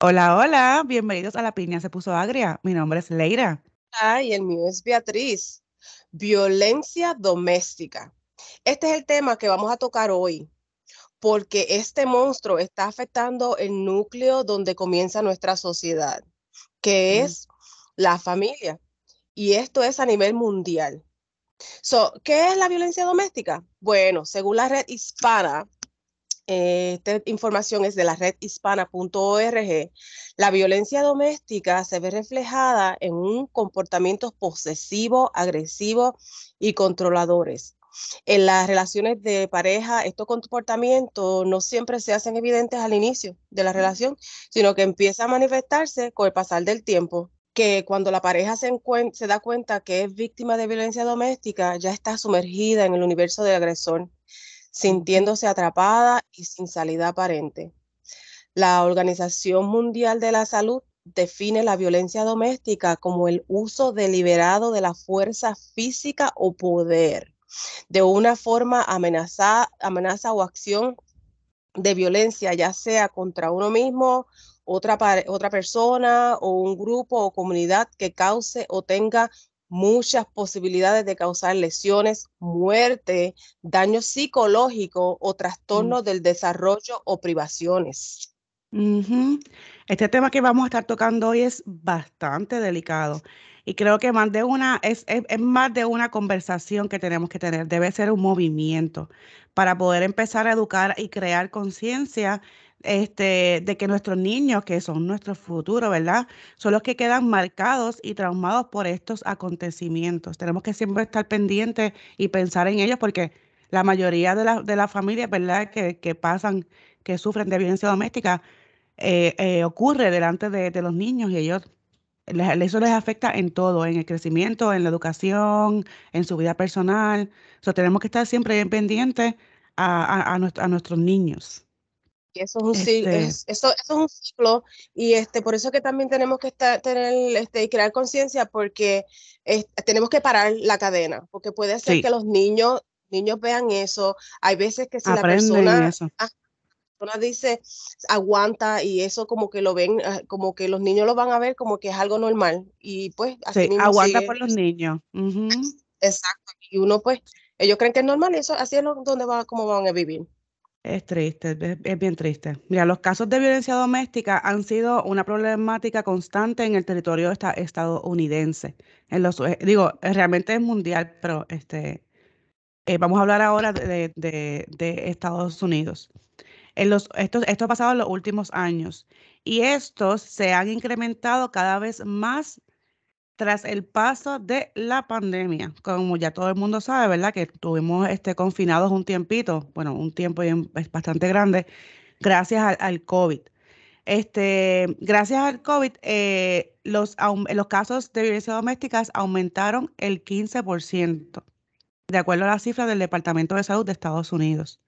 Hola, hola, bienvenidos a La Piña se puso agria. Mi nombre es Leira. Ay, el mío es Beatriz. Violencia doméstica. Este es el tema que vamos a tocar hoy, porque este monstruo está afectando el núcleo donde comienza nuestra sociedad, que es la familia. Y esto es a nivel mundial. So, ¿Qué es la violencia doméstica? Bueno, según la red hispana, eh, esta información es de la red hispana.org, la violencia doméstica se ve reflejada en un comportamiento posesivo, agresivo y controladores. En las relaciones de pareja, estos comportamientos no siempre se hacen evidentes al inicio de la relación, sino que empieza a manifestarse con el pasar del tiempo que cuando la pareja se, se da cuenta que es víctima de violencia doméstica, ya está sumergida en el universo del agresor sintiéndose atrapada y sin salida aparente. La Organización Mundial de la Salud define la violencia doméstica como el uso deliberado de la fuerza física o poder de una forma amenaza, amenaza o acción de violencia, ya sea contra uno mismo, otra, otra persona o un grupo o comunidad que cause o tenga muchas posibilidades de causar lesiones, muerte, daño psicológico o trastornos mm. del desarrollo o privaciones. Este tema que vamos a estar tocando hoy es bastante delicado y creo que más de una es, es, más de una conversación que tenemos que tener. Debe ser un movimiento para poder empezar a educar y crear conciencia este, de que nuestros niños, que son nuestro futuro, ¿verdad? Son los que quedan marcados y traumados por estos acontecimientos. Tenemos que siempre estar pendientes y pensar en ellos porque la mayoría de, la, de las familias, ¿verdad? Que, que, pasan, que sufren de violencia doméstica, eh, eh, ocurre delante de, de, los niños y ellos, eso les afecta en todo, en el crecimiento, en la educación, en su vida personal. So, tenemos que estar siempre bien pendientes a, a nuestros niños eso es un ciclo, este eso, es un ciclo y este, por eso que también tenemos que estar, tener este, y crear conciencia porque tenemos que parar la cadena, porque puede ser que los niños, niños vean eso, hay veces que si la persona, ah, persona dice aguanta y eso como que lo ven, ah, como que los niños lo van a ver como que es algo normal y pues así aguanta por los niños. Exacto, y uno pues, ellos creen que es normal y eso así es donde va, como van a vivir. Es triste, es, bien triste. Mira, los casos de violencia doméstica han sido una problemática constante en el territorio estadounidense. En los, eh, digo, realmente es mundial, pero este, eh, vamos a hablar ahora de, Estados Unidos. En los, esto, esto ha pasado en los últimos años y estos se han incrementado cada vez más tras el paso de la pandemia, como ya todo el mundo sabe, ¿verdad? Que estuvimos este, confinados un tiempito, bueno, un tiempo bastante grande, gracias al, COVID. Este, gracias al COVID, eh, los, los casos de violencia doméstica aumentaron el 15%, de acuerdo a la cifra del Departamento de Salud de Estados Unidos.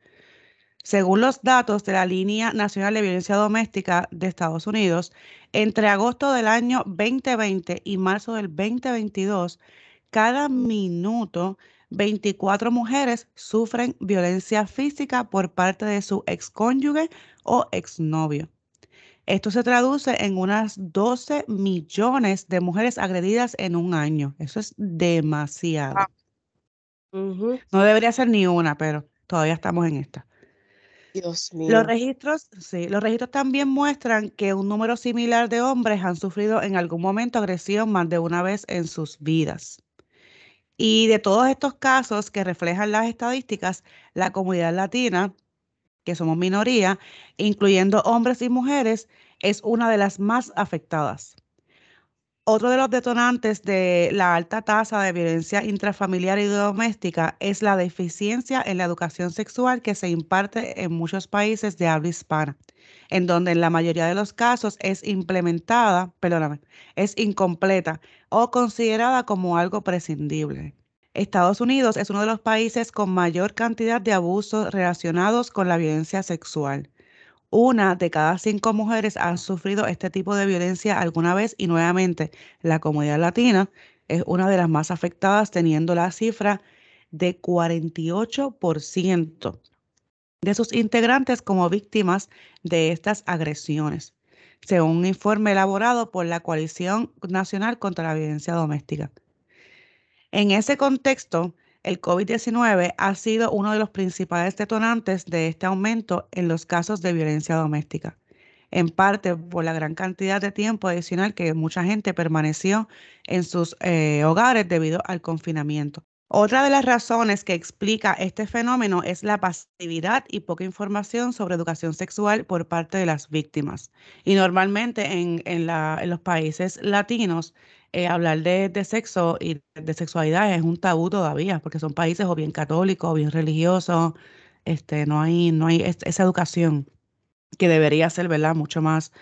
Según los datos de la Línea Nacional de Violencia Doméstica de Estados Unidos, entre agosto del año 2020 y marzo del 2022, cada minuto 24 mujeres sufren violencia física por parte de su excónyuge o exnovio. Esto se traduce en unas 12 millones de mujeres agredidas en un año. Eso es demasiado. No debería ser ni una, pero todavía estamos en esta. Dios mío. Los registros, sí, los registros también muestran que un número similar de hombres han sufrido en algún momento agresión más de una vez en sus vidas. Y de todos estos casos que reflejan las estadísticas, la comunidad latina, que somos minoría, incluyendo hombres y mujeres, es una de las más afectadas. Otro de los detonantes de la alta tasa de violencia intrafamiliar y doméstica es la deficiencia en la educación sexual que se imparte en muchos países de habla hispana, en donde en la mayoría de los casos es implementada, perdóname, es incompleta o considerada como algo prescindible. Estados Unidos es uno de los países con mayor cantidad de abusos relacionados con la violencia sexual. Una de cada cinco mujeres ha sufrido este tipo de violencia alguna vez y nuevamente la comunidad latina es una de las más afectadas teniendo la cifra de 48% de sus integrantes como víctimas de estas agresiones, según un informe elaborado por la Coalición Nacional contra la Violencia Doméstica. En ese contexto, el COVID-19 ha sido uno de los principales detonantes de este aumento en los casos de violencia doméstica, en parte por la gran cantidad de tiempo adicional que mucha gente permaneció en sus eh, hogares debido al confinamiento. Otra de las razones que explica este fenómeno es la pasividad y poca información sobre educación sexual por parte de las víctimas. Y normalmente en, los países latinos, eh, hablar de, sexo y de sexualidad es un tabú todavía, porque son países o bien católicos o bien religiosos. Este, no hay, no hay esa educación que debería ser, ¿verdad? Mucho más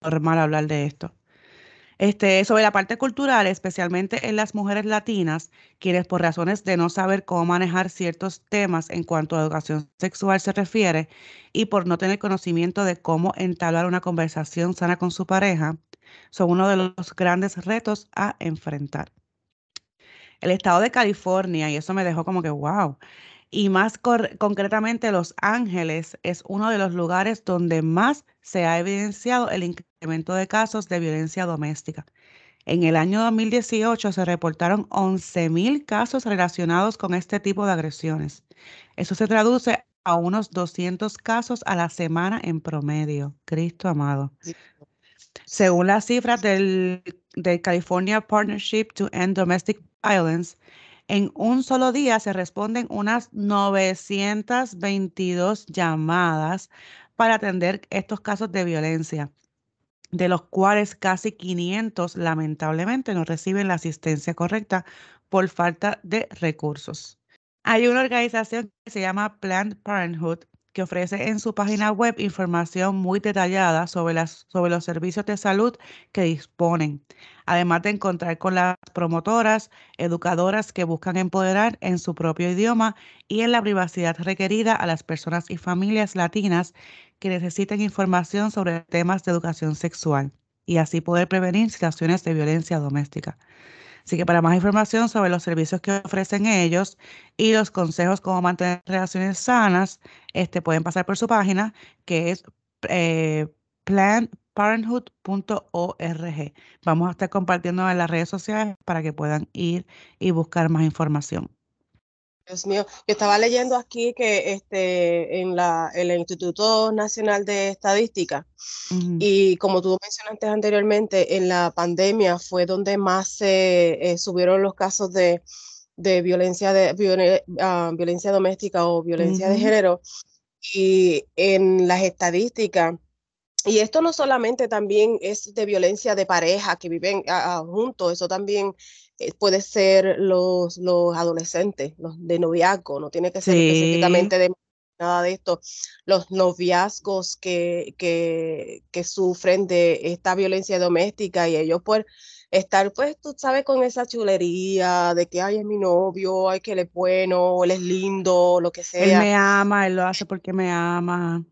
normal hablar de esto. Este, sobre la parte cultural, especialmente en las mujeres latinas, quienes por razones de no saber cómo manejar ciertos temas en cuanto a educación sexual se refiere y por no tener conocimiento de cómo entablar una conversación sana con su pareja, son uno de los grandes retos a enfrentar. El estado de California, y eso me dejó como que, wow, y más concretamente Los Ángeles es uno de los lugares donde más se ha evidenciado el incremento de casos de violencia doméstica. En el año 2018 se reportaron 11.000 casos relacionados con este tipo de agresiones. Eso se traduce a unos 200 casos a la semana en promedio. Cristo amado. Según las cifras del, del California Partnership to End Domestic Violence, en un solo día se responden unas 922 llamadas para atender estos casos de violencia, de los cuales casi 500 lamentablemente no reciben la asistencia correcta por falta de recursos. Hay una organización que se llama Planned Parenthood que ofrece en su página web información muy detallada sobre, las, sobre los servicios de salud que disponen, además de encontrar con las promotoras, educadoras que buscan empoderar en su propio idioma y en la privacidad requerida a las personas y familias latinas que necesiten información sobre temas de educación sexual y así poder prevenir situaciones de violencia doméstica. Así que para más información sobre los servicios que ofrecen ellos y los consejos cómo mantener relaciones sanas, este, pueden pasar por su página que es eh, planparenthood.org. Vamos a estar compartiendo en las redes sociales para que puedan ir y buscar más información. Dios mío, yo estaba leyendo aquí que este, en la, el Instituto Nacional de Estadística, y como tú mencionaste anteriormente, en la pandemia fue donde más se eh, subieron los casos de, de violencia, de, ah, violencia doméstica o violencia de género. Y en las estadísticas, y esto no solamente también es de violencia de pareja que viven ah, ah, juntos, eso también eh, puede ser los, los adolescentes, los de noviazgo, no tiene que ser específicamente de nada de esto, los noviazgos que, que, que, sufren de esta violencia doméstica y ellos por estar, pues, tú sabes, con esa chulería de que, ay, es mi novio, ay, que él es bueno, él es lindo, lo que sea. Él me ama, él lo hace porque me ama.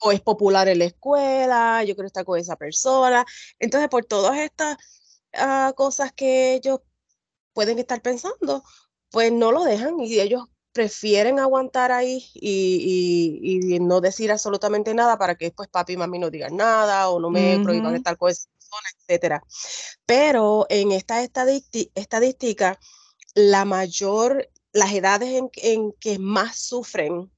O es popular en la escuela, yo quiero estar con esa persona. Entonces, por todas estas cosas que ellos pueden estar pensando, pues no lo dejan y ellos prefieren aguantar ahí y, no decir absolutamente nada para que después papi y mami no digan nada o no me prohíban estar con esa persona, etcétera. Pero en esta estadística, la mayor, las edades en, en que más sufren,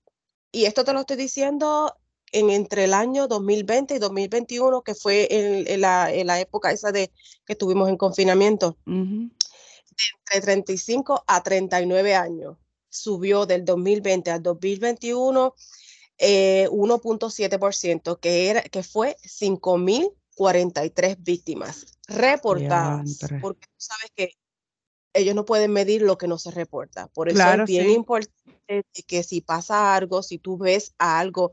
y esto te lo estoy diciendo en entre el año 2020 y 2021, que fue en, la, época esa de que estuvimos en confinamiento, entre 35 a 39 años. Subió del 2020 al 2021 1.7%, eh, que, era, que fue 5.043 víctimas reportadas, porque tú sabes que ellos no pueden medir lo que no se reporta. Por eso es bien importante que si pasa algo, si tú ves algo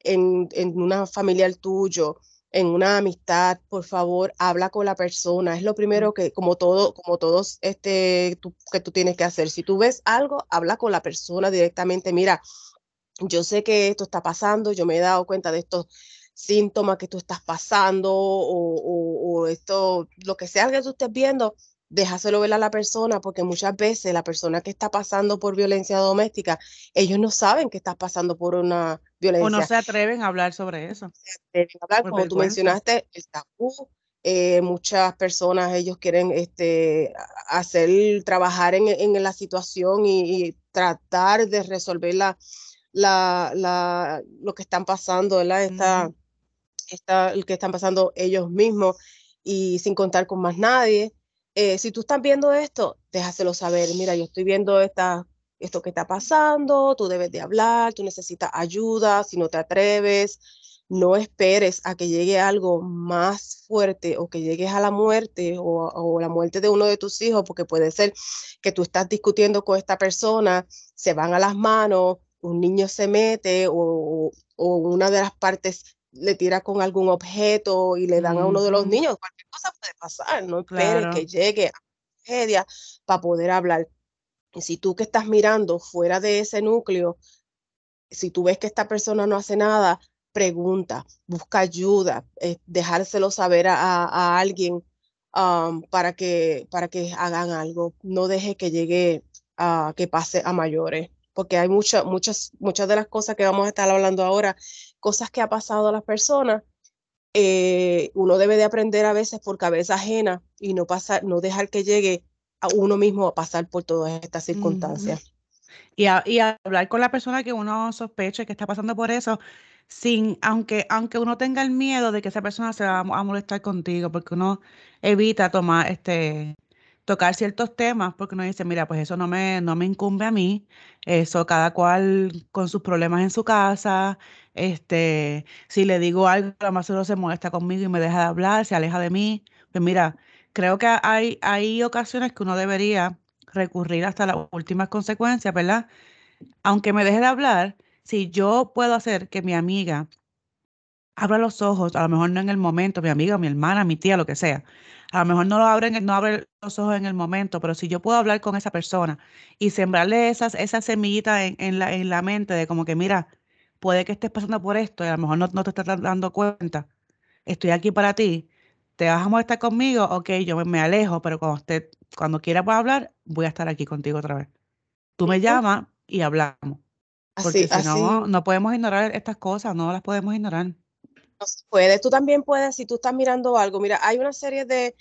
en, en una familiar tuyo, en una amistad, por favor, habla con la persona. Es lo primero que, como todo, como todos, este, que tú tienes que hacer. Si tú ves algo, habla con la persona directamente. Mira, yo sé que esto está pasando, yo me he dado cuenta de estos síntomas que tú estás pasando o, o, esto, lo que sea que tú estés viendo, déjaselo ver a la persona, porque muchas veces la persona que está pasando por violencia doméstica, ellos no saben que estás pasando por una violencia. O no se atreven a hablar sobre eso. como tú mencionaste, el tabú. Eh, muchas personas, ellos quieren este, hacer, trabajar en, la situación y, tratar de resolver la, la, lo que están pasando, ¿verdad? Esta, esta, el que están pasando ellos mismos y sin contar con más nadie. Eh, si tú estás viendo esto, déjaselo saber. Mira, yo estoy viendo esto que está pasando, tú debes de hablar, tú necesitas ayuda, si no te atreves, no esperes a que llegue algo más fuerte o que llegues a la muerte o, la muerte de uno de tus hijos, porque puede ser que tú estás discutiendo con esta persona, se van a las manos, un niño se mete o una de las partes le tira con algún objeto y le dan a uno de los niños, cualquier cosa puede pasar, no esperes que llegue a la tragedia para poder hablar. Y si tú que estás mirando fuera de ese núcleo, si tú ves que esta persona no hace nada, pregunta, busca ayuda, eh, dejárselo saber a, alguien um, para, que, para que hagan algo. No deje que llegue a que pase a mayores porque hay muchas, muchas, muchas de las cosas que vamos a estar hablando ahora, cosas que ha pasado a las personas, eh, uno debe de aprender a veces por cabeza ajena y no pasar, no dejar que llegue a uno mismo a pasar por todas estas circunstancias. y, y hablar con la persona que uno sospeche que está pasando por eso, sin, aunque, aunque uno tenga el miedo de que esa persona se va a molestar contigo, porque uno evita tomar este tocar ciertos temas porque uno dice, mira, pues eso no me, no me incumbe a mí, eso cada cual con sus problemas en su casa, este, si le digo algo, la más se molesta conmigo y me deja de hablar, se aleja de mí, pues mira, creo que hay, hay ocasiones que uno debería recurrir hasta las últimas consecuencias, ¿verdad? Aunque me deje de hablar, si yo puedo hacer que mi amiga abra los ojos, a lo mejor no en el momento, mi amiga, mi hermana, mi tía, lo que sea, a lo mejor no lo abren, no abre los ojos en el momento, pero si yo puedo hablar con esa persona y sembrarle esas, esa semillita en, la, en la mente de como que, mira, puede que estés pasando por esto y a lo mejor no, te estás dando cuenta, estoy aquí para ti, te vas a molestar conmigo, ok, yo me, alejo, pero cuando, usted, cuando quieras hablar, voy a estar aquí contigo otra vez. Tú me llamas y hablamos. Porque si no, no podemos ignorar estas cosas, no las podemos ignorar. No se puede. Tú también puedes, si tú estás mirando algo, mira, hay una serie de,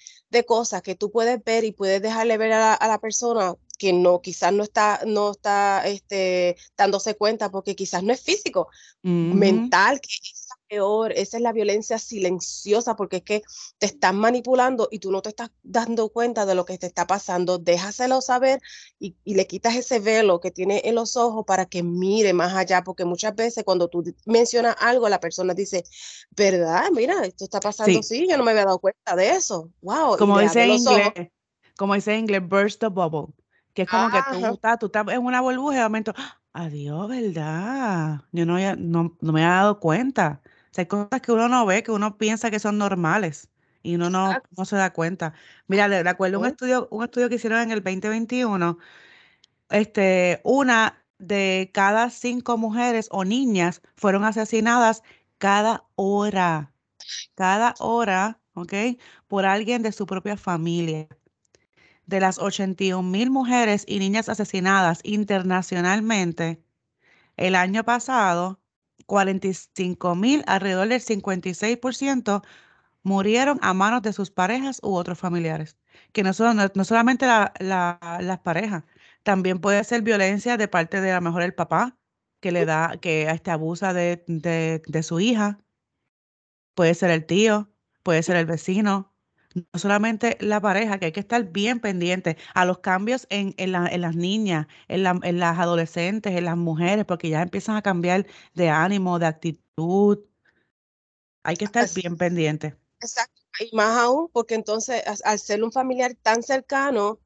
cosas que tú puedes ver y puedes dejarle ver a la, persona que no, quizás no está, no está este, dándose cuenta porque quizás no es físico, mental, que peor, esa es la violencia silenciosa, porque es que te están manipulando y tú no te estás dando cuenta de lo que te está pasando. Déjaselo saber y, le quitas ese velo que tiene en los ojos para que mire más allá, porque muchas veces cuando tú mencionas algo, la persona dice, ¿verdad? Mira, esto está pasando así, yo no me había dado cuenta de eso. Wow. Como dice en inglés, como dice en inglés, burst the bubble, que es como que tú estás, tú estás en una burbuja y de momento, ¡ah! adiós, ¿verdad? Yo no, no, no me había dado cuenta hay cosas que uno no ve, que uno piensa que son normales y uno no, no se da cuenta. Mira, de, acuerdo a un estudio, un estudio que hicieron en el 2021, este, una de cada cinco mujeres o niñas fueron asesinadas cada hora, cada hora, ¿ok? Por alguien de su propia familia. De las 81 mil mujeres y niñas asesinadas internacionalmente, el año pasado, 45 mil, alrededor del 56% murieron a manos de sus parejas u otros familiares. Que no, son, no, solamente las parejas, también puede ser violencia de parte de a lo mejor el papá, que le da, que este abusa de, de su hija. Puede ser el tío, puede ser el vecino, no solamente la pareja, que hay que estar bien pendiente a los cambios en, las niñas, en, las adolescentes, en las mujeres, porque ya empiezan a cambiar de ánimo, de actitud. Hay que estar bien pendiente. Exacto. Y más aún, porque entonces al ser un familiar tan cercano,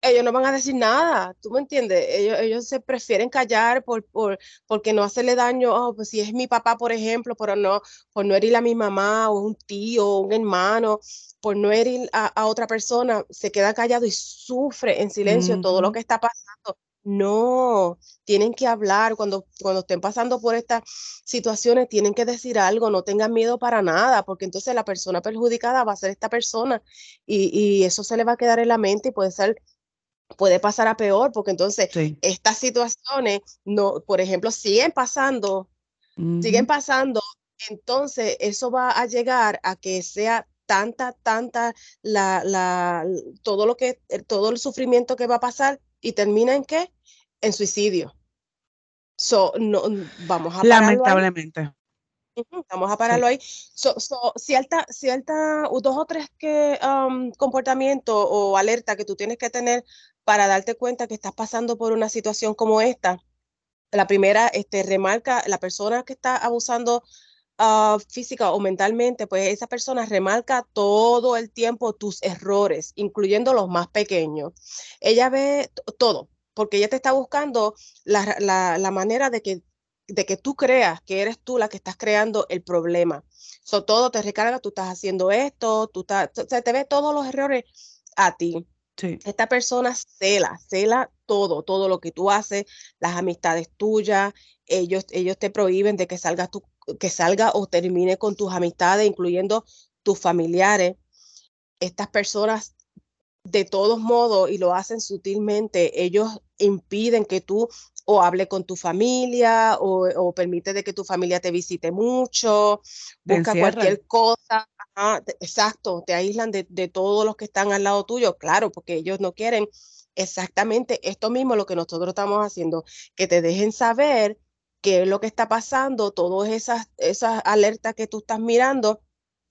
ellos no van a decir nada, ¿tú me entiendes? Ellos, ellos se prefieren callar por, por, porque no hacerle daño, oh, pues si es mi papá, por ejemplo, pero no, por no herir a mi mamá o un tío o un hermano, por no herir a, otra persona, se queda callado y sufre en silencio todo lo que está pasando. No, tienen que hablar cuando, cuando estén pasando por estas situaciones, tienen que decir algo, no tengan miedo para nada, porque entonces la persona perjudicada va a ser esta persona y, y eso se le va a quedar en la mente y puede ser puede pasar a peor, porque entonces estas situaciones, no, por ejemplo, siguen pasando, siguen pasando, entonces eso va a llegar a que sea tanta, tanta la, la, todo lo que, todo el sufrimiento que va a pasar y termina en qué? En suicidio. So, no, vamos a Lamentablemente. Vamos a pararlo ahí. So, so, cierta, cierta, dos o tres que, um, comportamientos o alerta que tú tienes que tener para darte cuenta que estás pasando por una situación como esta. La primera, este, remarca la persona que está abusando uh, física o mentalmente, pues esa persona remarca todo el tiempo tus errores, incluyendo los más pequeños. Ella ve todo, porque ella te está buscando la, la, la manera de que, de que tú creas que eres tú la que estás creando el problema. So, todo te recarga, tú estás haciendo esto, tú te ve todos los errores a ti. Sí. Esta persona cela, cela todo, todo lo que tú haces, las amistades tuyas, ellos, ellos te prohíben de que salgas tú que salga o termine con tus amistades, incluyendo tus familiares. Estas personas, de todos modos, y lo hacen sutilmente, ellos impiden que tú o hable con tu familia o, permite de que tu familia te visite mucho, busca cualquier cosa. Exacto, te aíslan de, de todos los que están al lado tuyo, claro, porque ellos no quieren exactamente esto mismo lo que nosotros estamos haciendo, que te dejen saber qué es lo que está pasando, todas esas, esas alertas que tú estás mirando,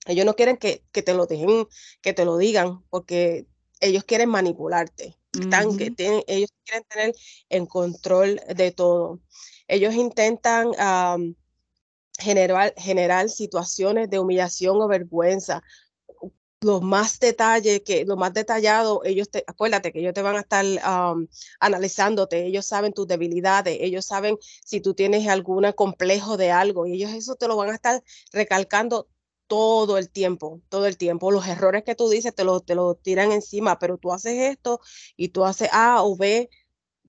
ellos no quieren que, que te lo dejen, que te lo digan, porque ellos quieren manipularte. Están, que tienen, ellos quieren tener en control de todo. Ellos intentan generar, generar situaciones de humillación o vergüenza los más detalles, que lo más detallado, ellos te, acuérdate que ellos te van a estar analizándote, ellos saben tus debilidades, ellos saben si tú tienes algún complejo de algo y ellos eso te lo van a estar recalcando todo el tiempo, todo el tiempo. Los errores que tú dices te lo, te lo tiran encima, pero tú haces esto y tú haces A o B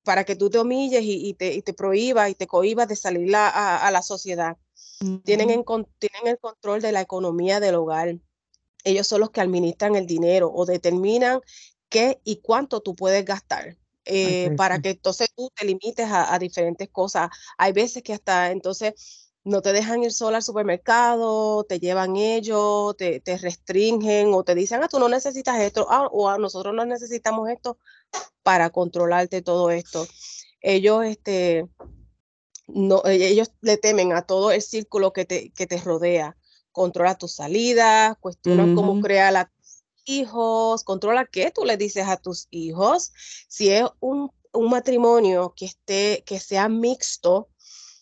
para que tú te humilles y, te, y te prohíbas y te cohibas de salir a, la sociedad. Tienen, en, tienen el control de la economía del hogar ellos son los que administran el dinero o determinan qué y cuánto tú puedes gastar. Eh, para que entonces tú te limites a, diferentes cosas. Hay veces que hasta entonces no te dejan ir sola al supermercado, te llevan ellos, te, restringen o te dicen, ah, tú no necesitas esto, ah, o a nosotros no necesitamos esto para controlarte todo esto. Ellos, este, no, e, ellos le temen a todo el círculo que te, que te rodea controla tus salidas, cuestiona cómo crear a tus hijos, controla qué tú le dices a tus hijos. Si es un, un matrimonio que, esté, que sea mixto,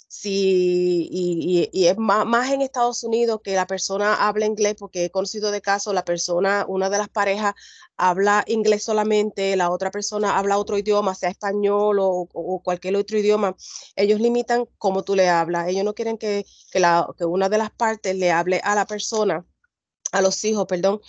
si, y, y, es más, más, en Estados Unidos que la persona habla inglés, porque he conocido de caso, la persona, una de las parejas habla inglés solamente, la otra persona habla otro idioma, sea español o, o cualquier otro idioma, ellos limitan cómo tú le hablas. Ellos no quieren que, que, la, que una de las partes le hable a la persona, a los hijos, perdón,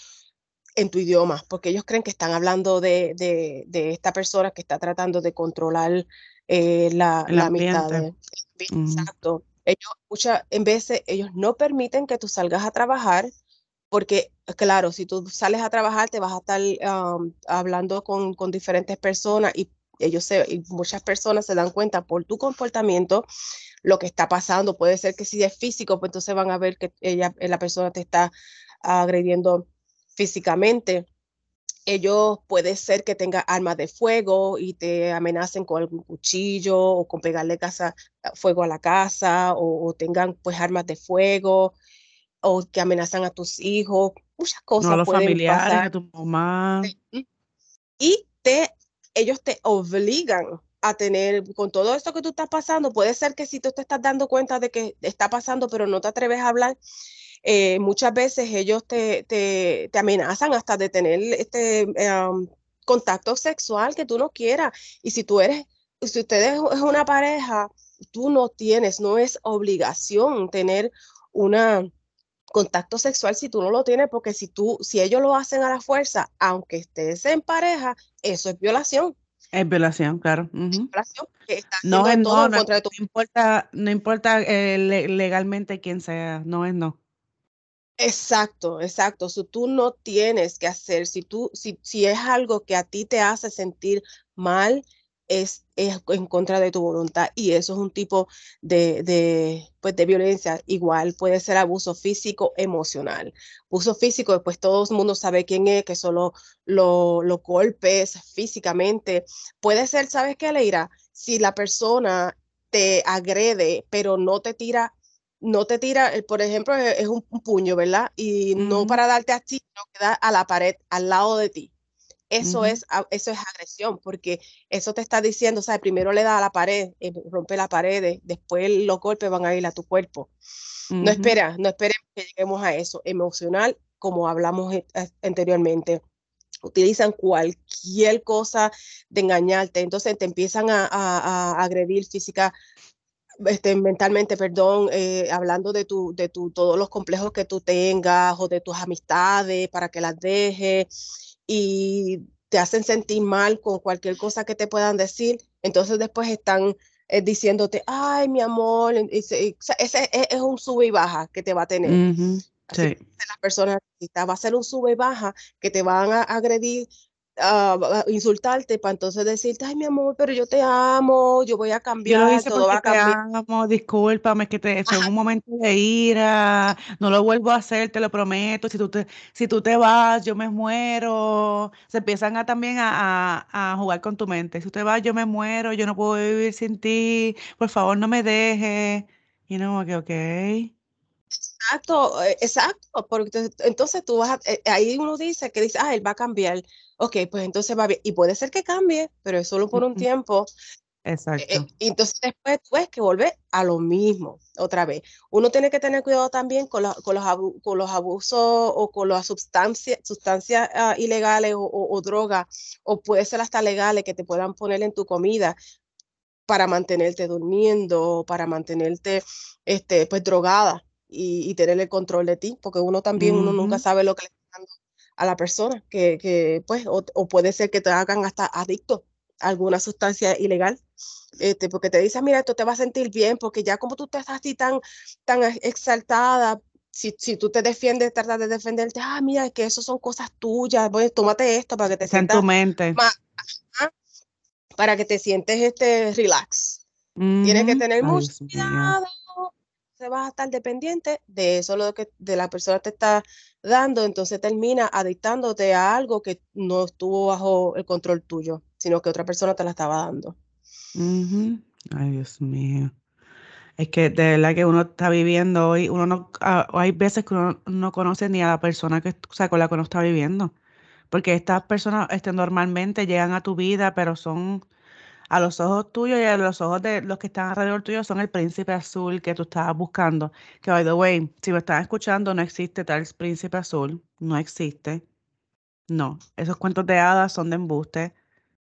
en tu idioma, porque ellos creen que están hablando de, de, de esta persona que está tratando de controlar eh, la, la amistad. Exacto. Ellos, muchas en veces, ellos no permiten que tú salgas a trabajar porque, claro, si tú sales a trabajar, te vas a estar hablando con, con, diferentes personas y ellos se, y muchas personas se dan cuenta por tu comportamiento lo que está pasando. Puede ser que si es físico, pues entonces van a ver que ella, la persona te está agrediendo físicamente ellos puede ser que tengan armas de fuego y te amenacen con algún cuchillo o con pegarle casa, fuego a la casa o, tengan pues armas de fuego o que amenazan a tus hijos, muchas cosas. No, a los familiares, a tu mamá. Y te, ellos te obligan a tener, con todo esto que tú estás pasando, puede ser que si tú te estás dando cuenta de que está pasando, pero no te atreves a hablar, eh, muchas veces ellos te, te, te, amenazan hasta de tener este em, contacto sexual que tú no quieras. Y si tú eres, si ustedes es una pareja, tú no tienes, no es obligación tener una contacto sexual si tú no lo tienes, porque si tú, si ellos lo hacen a la fuerza, aunque estés en pareja, eso es violación. Es violación, claro. violación no, no, no, importa, no importa eh, legalmente quién sea, no es no. Exacto, exacto. Si tú no tienes que hacer, si tú, si, es algo que a ti te hace sentir mal, es, en contra de tu voluntad y eso es un tipo de, de, pues de violencia. Igual puede ser abuso físico, emocional. Abuso físico, después todo el mundo sabe quién es, que solo los lo golpes físicamente. Puede ser, ¿sabes qué, Leira? Si la persona te agrede, pero no te tira no te tira, por ejemplo, es un, puño, ¿verdad? Y no para darte a ti, sino que da a la pared, al lado de ti. Eso, es, eso es agresión, porque eso te está diciendo, o sea, primero le da a la pared, eh, rompe la pared, después los golpes van a ir a tu cuerpo. No espera, no esperemos que lleguemos a eso. Emocional, como hablamos eh, anteriormente, utilizan cualquier cosa de engañarte, entonces te empiezan a, agredir física, este, mentalmente, perdón, eh, hablando de, tu, de tu, todos los complejos que tú tengas o de tus amistades para que las dejes y te hacen sentir mal con cualquier cosa que te puedan decir, entonces después están eh, diciéndote, ay, mi amor, ese, es, un sube y baja que te va a tener. sí. Las personas va a ser un sube y baja que te van a agredir a insultarte para entonces decirte, ay, mi amor, pero yo te amo, yo voy a cambiar, yo todo va a cambiar. Te amo, discúlpame, es que te, es un momento de ira, no lo vuelvo a hacer, te lo prometo, si tú te, si tú te vas, yo me muero. Se empiezan a también a, a, a jugar con tu mente. Si tú te vas, yo me muero, yo no puedo vivir sin ti, por favor, no me dejes. Y no, que, ok. Exacto, eh, exacto, porque entonces tú vas a, eh, ahí uno dice que dice, ah, él va a cambiar, ok, pues entonces va bien, y puede ser que cambie, pero es solo por un tiempo. Eh, Exacto. y entonces después tú ves que volver a lo mismo otra vez. Uno tiene que tener cuidado también con, con, los, con los abusos o con las sustancias, sustancias ah, ilegales o, o drogas, o puede ser hasta legales que te puedan poner en tu comida para mantenerte durmiendo, para mantenerte este, pues drogada y, tener el control de ti, porque uno también, uno nunca sabe lo que le está dando a la persona, que, que pues, o, puede ser que te hagan hasta adicto a alguna sustancia ilegal, este, porque te dicen, mira, esto te va a sentir bien, porque ya como tú estás así tan, tan exaltada, si, si, tú te defiendes, tratas de defenderte, ah, mira, es que eso son cosas tuyas, pues tómate esto para que te sientas en tu mente. Más, para que te sientes este relax. Tienes que tener mucho cuidado se vas a estar dependiente de eso lo que de la persona te está dando, entonces termina adictándote a algo que no estuvo bajo el control tuyo, sino que otra persona te la estaba dando. Ay, Dios mío. Es que de verdad que uno está viviendo hoy, uno no, ah, hay veces que uno no conoce ni a la persona que, o con la que uno está viviendo, porque estas personas este, normalmente llegan a tu vida, pero son a los ojos tuyos y a los ojos de los que están alrededor tuyo son el príncipe azul que tú estabas buscando. Que, by the way, si me están escuchando, no existe tal príncipe azul. No existe. No, esos cuentos de hadas son de embuste.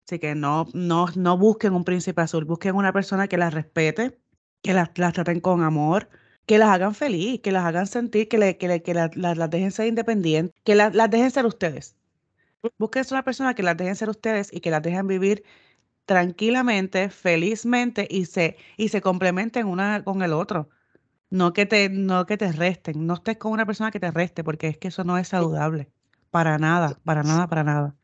Así que no, no, no busquen un príncipe azul, busquen una persona que las respete, que las, traten con amor, que las hagan feliz, que las hagan sentir, que, le, que, que las dejen ser independientes, que las dejen ser ustedes. Busquen una persona que las dejen ser ustedes y que las dejen vivir tranquilamente, felizmente y se, y se complementen una con el otro. No que, te, no que te resten, no estés con una persona que te reste, porque es que eso no es saludable. Para nada, para nada, para nada.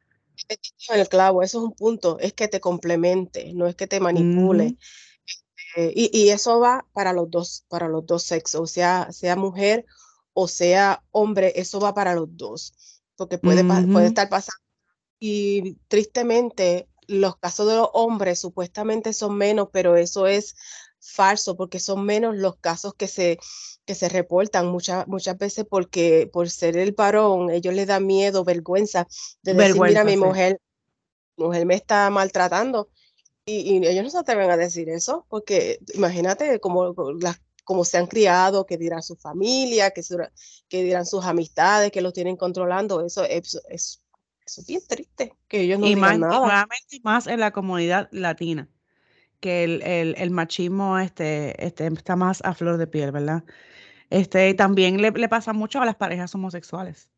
El clavo, eso es un punto, es que te complemente, no es que te manipule. Eh, y, eso va para los dos, para los dos sexos, o sea, sea mujer o sea hombre, eso va para los dos, porque puede, puede estar pasando. Y tristemente, los casos de los hombres supuestamente son menos, pero eso es falso porque son menos los casos que se, que se reportan muchas, muchas veces porque por ser el varón, ellos les da miedo, vergüenza de decir, mira, mi mujer, mujer me está maltratando. Y, ellos no se atreven a decir eso, porque imagínate cómo, cómo se han criado, que dirán su familia, que, que dirán sus amistades, que los tienen controlando. Eso es eso es bien triste, que ellos no y más, nada. Y más en la comunidad latina, que el, el, el, machismo este, este, está más a flor de piel, ¿verdad? Este, también le, le pasa mucho a las parejas homosexuales.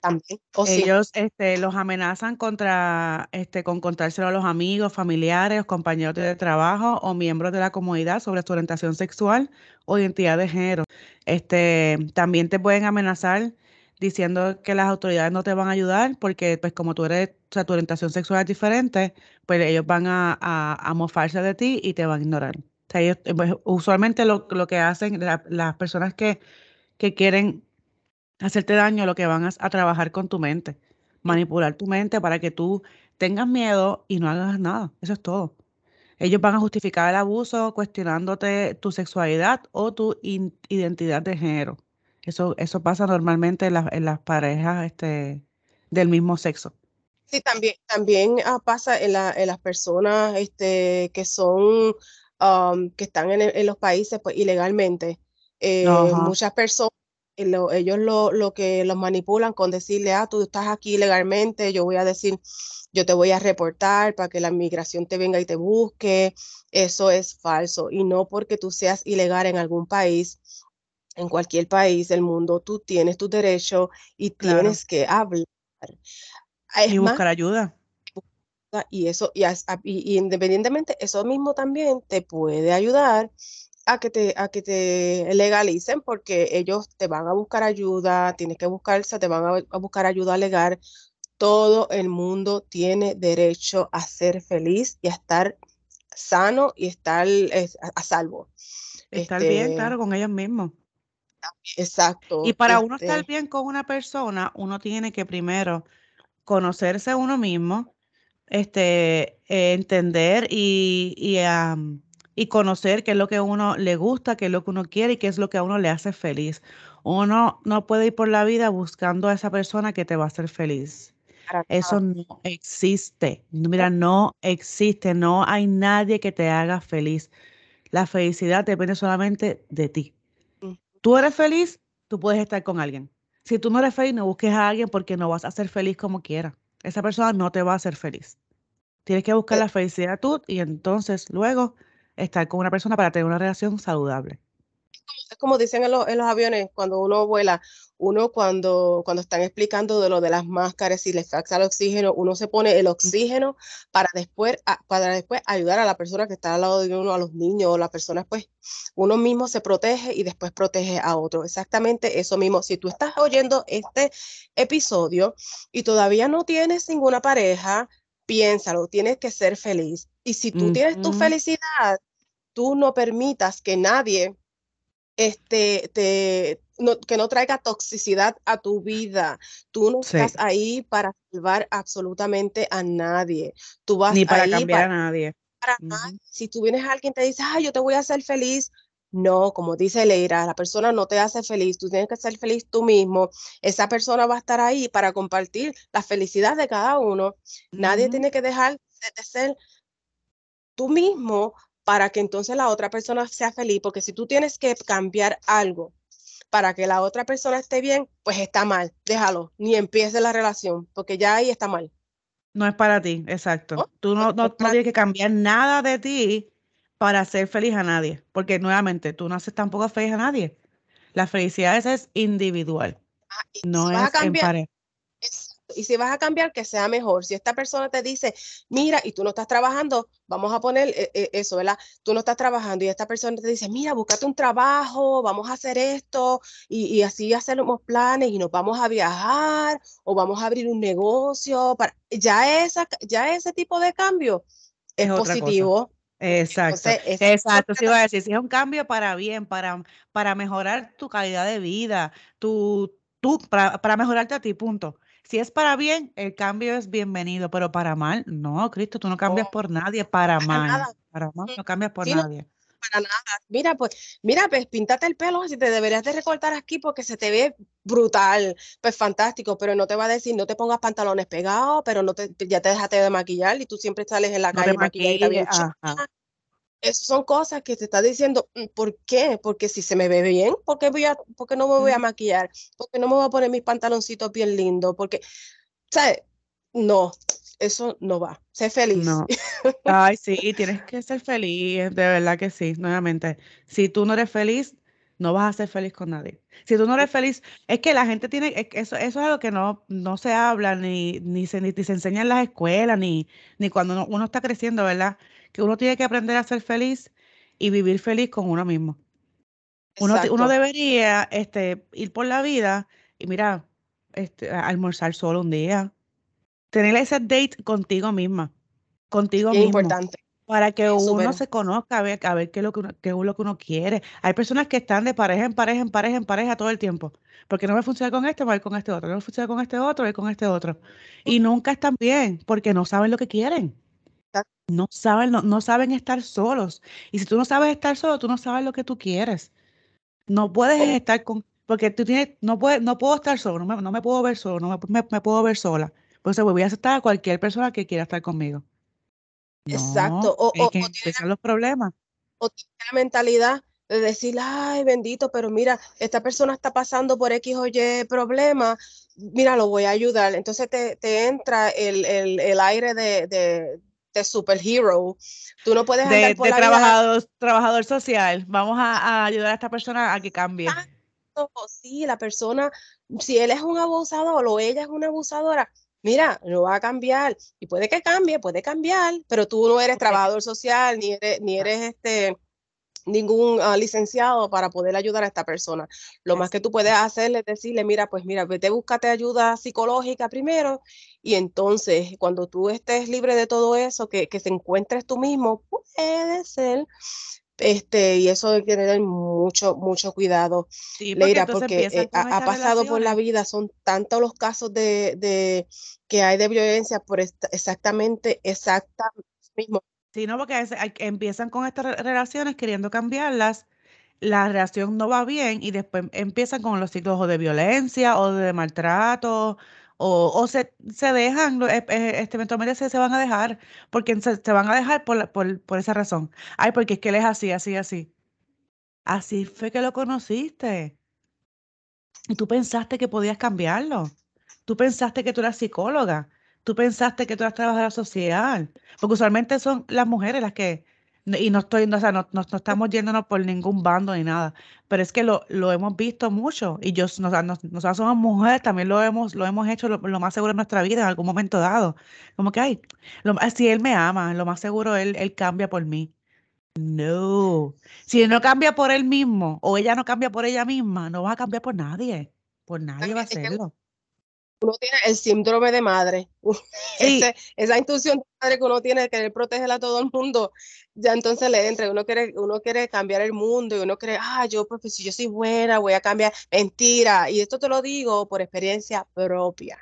También. Ellos este, los amenazan contra, este, con contárselo a los amigos, familiares, compañeros de trabajo o miembros de la comunidad sobre su orientación sexual o identidad de género. Este, también te pueden amenazar diciendo que las autoridades no te van a ayudar porque, pues, como tú eres, o sea, tu orientación sexual es diferente, pues ellos van a, a, mofarse de ti y te van a ignorar. Ellos, pues, usualmente lo, lo, que hacen las personas que, que quieren hacerte daño, lo que van a, a trabajar con tu mente, manipular tu mente para que tú tengas miedo y no hagas nada. Eso es todo. Ellos van a justificar el abuso cuestionándote tu sexualidad o tu identidad de género. Eso, eso pasa normalmente en, las parejas este, del mismo sexo. Sí, también, también ah, pasa en, las personas este, que son, um, que están en, los países pues, ilegalmente. Eh, muchas personas, eh, ellos lo, lo, que los manipulan con decirle, ah, tú estás aquí ilegalmente, yo voy a decir, yo te voy a reportar para que la migración te venga y te busque. Eso es falso. Y no porque tú seas ilegal en algún país, en cualquier país del mundo, tú tienes tu derecho y tienes que hablar. y buscar ayuda. Y eso, y, y, independientemente, eso mismo también te puede ayudar a que te, a que te legalicen porque ellos te van a buscar ayuda, tienes que buscarse, te van a, buscar ayuda legal. Todo el mundo tiene derecho a ser feliz y a estar sano y estar a, salvo. Estar bien, este claro, con ellos mismos. Exacto. Y para uno estar este bien con una persona, uno tiene que primero conocerse a uno mismo, este, entender y, y, conocer qué es lo que a uno le gusta, qué es lo que uno quiere y qué es lo que a uno le hace feliz. Uno no puede ir por la vida buscando a esa persona que te va a hacer feliz. Eso no existe. Mira, no existe. No hay nadie que te haga feliz. La felicidad depende solamente de ti tú eres feliz, tú puedes estar con alguien. Si tú no eres feliz, no busques a alguien porque no vas a ser feliz como quieras. Esa persona no te va a hacer feliz. Tienes que buscar eh la felicidad tú y entonces luego estar con una persona para tener una relación saludable es como dicen en, los aviones cuando uno vuela, uno cuando, cuando están explicando de lo de las máscaras y les falta el oxígeno, uno se pone el oxígeno para después, para después ayudar a la persona que está al lado de uno, a los niños o las personas, pues uno mismo se protege y después protege a otro. Exactamente eso mismo. Si tú estás oyendo este episodio y todavía no tienes ninguna pareja, piénsalo, tienes que ser feliz. Y si tú tienes tu felicidad, tú no permitas que nadie este, te, que no traiga toxicidad a tu vida. Tú no estás ahí para salvar absolutamente a nadie. Tú vas Ni para cambiar a nadie. Si tú vienes a alguien y te dice, ay, yo te voy a hacer feliz, no, como dice Leira, la persona no te hace feliz, tú tienes que ser feliz tú mismo. Esa persona va a estar ahí para compartir la felicidad de cada uno. Nadie tiene que dejar de ser tú mismo para que entonces la otra persona sea feliz, porque si tú tienes que cambiar algo para que la otra persona esté bien, pues está mal, déjalo, ni empiece la relación, porque ya ahí está mal. No es para ti, exacto. Tú no, no, tienes que cambiar nada de ti para ser feliz a nadie, porque nuevamente tú no haces tampoco feliz a nadie. La felicidad es individual, ah, no es en pareja. Y si vas a cambiar, que sea mejor. Si esta persona te dice, mira, y tú no estás trabajando, vamos a poner eh, eh, eso, ¿verdad? Tú no estás trabajando y esta persona te dice, mira, búscate un trabajo, vamos a hacer esto y, y así hacemos planes y nos vamos a viajar o vamos a abrir un negocio. Para... Ya, esa, ya ese tipo de cambio es, positivo. Exacto, exacto, sí a decir, si es un cambio para bien, para, para mejorar tu calidad de vida, tu, tú, para, para mejorarte a ti, punto. Si es para bien, el cambio es bienvenido, pero para mal, no, Cristo, tú no cambias por nadie, para, mal. Para mal, no cambias por nadie. para nada. Mira, pues, mira, pues píntate el pelo, si te deberías de recortar aquí porque se te ve brutal, pues fantástico, pero no te va a decir, no te pongas pantalones pegados, pero no te, ya te dejaste de maquillar y tú siempre sales en la calle maquillada son cosas que te está diciendo, mm, ¿por qué? Porque si se me ve bien, ¿por qué, voy a, por no me voy a maquillar? ¿Por qué no me voy a poner mis pantaloncitos bien lindos? Porque, ¿sabes? No, eso no va. Sé feliz. No. Ay, sí, tienes que ser feliz, de verdad que sí, nuevamente. Si tú no eres feliz, no vas a ser feliz con nadie. Si tú no eres feliz, es que la gente tiene, eso, eso es algo que no, no se habla, ni, ni, se, ni, se enseña en las escuelas, ni, ni cuando uno, está creciendo, ¿verdad? Que uno tiene que aprender a ser feliz y vivir feliz con uno mismo. Uno, uno, debería este, ir por la vida y mira, este, almorzar solo un día. Tener ese date contigo misma. Contigo mismo. importante para que uno se conozca, a ver, a ver qué, es lo que uno, qué es lo que uno quiere. Hay personas que están de pareja en pareja, en pareja, en pareja todo el tiempo. Porque no me funciona con este, voy con este otro. No me funciona con este otro, voy con este otro. Y nunca están bien porque no saben lo que quieren. No saben, no, no saben estar solos. Y si tú no sabes estar solo, tú no sabes lo que tú quieres. No puedes estar con, porque tú tienes, no, puedes, no puedo estar solo, no me, no me puedo ver solo, no me, me, puedo ver sola. Entonces voy a aceptar a cualquier persona que quiera estar conmigo. Exacto. O, o, que o los problemas. O tiene la mentalidad de decir, ay, bendito, pero mira, esta persona está pasando por X o Y problema, mira, lo voy a ayudar. Entonces te, te entra el, el, el aire de, de, de, superhero. Tú no puedes de, por de trabajador, trabajador social. Vamos a, a, ayudar a esta persona a que cambie. Sí, la persona, si él es un abusador o ella es una abusadora, mira, no va a cambiar. Y puede que cambie, puede cambiar, pero tú no eres trabajador social, ni eres, ni eres este ningún ah, licenciado para poder ayudar a esta persona. Lo más que tú puedes hacer es decirle, mira, pues mira, vete, búscate ayuda psicológica primero y entonces cuando tú estés libre de todo eso, que, que se encuentres tú mismo, puede ser este, y eso hay que tener mucho, mucho cuidado, sí, porque porque eh, ha, pasado por la vida, son tantos los casos de, de que hay de violencia por exactamente, exactamente mismo. Sí, no, porque empiezan con estas relaciones queriendo cambiarlas, la relación no va bien y después empiezan con los ciclos de violencia o de maltrato o, o se, se, dejan, eh, eh, este, eventualmente se, se, van a dejar, porque se, van a dejar por, por, por, esa razón. Ay, porque es que él es así, así, así. Así fue que lo conociste. Y tú pensaste que podías cambiarlo. Tú pensaste que tú eras psicóloga. Tú pensaste que tú eras trabajadora social. Porque usualmente son las mujeres las que y no estoy, o sea, no, no, estamos yéndonos por ningún bando ni nada, pero es que lo, lo hemos visto mucho y yo, nosotros somos mujeres, también lo hemos, lo hemos hecho lo, más seguro en nuestra vida en algún momento dado. Como que, ay, lo, si él me ama, lo más seguro él, él cambia por mí. No, si él no cambia por él mismo o ella no cambia por ella misma, no va a cambiar por nadie, por nadie va a hacerlo uno tiene el síndrome de madre. esa intuición de madre que uno tiene de querer proteger a todo el mundo, ya entonces le entra. Uno quiere, uno quiere cambiar el mundo y uno cree, ah, yo, pues, si yo soy buena, voy a cambiar. Mentira. Y esto te lo digo por experiencia propia.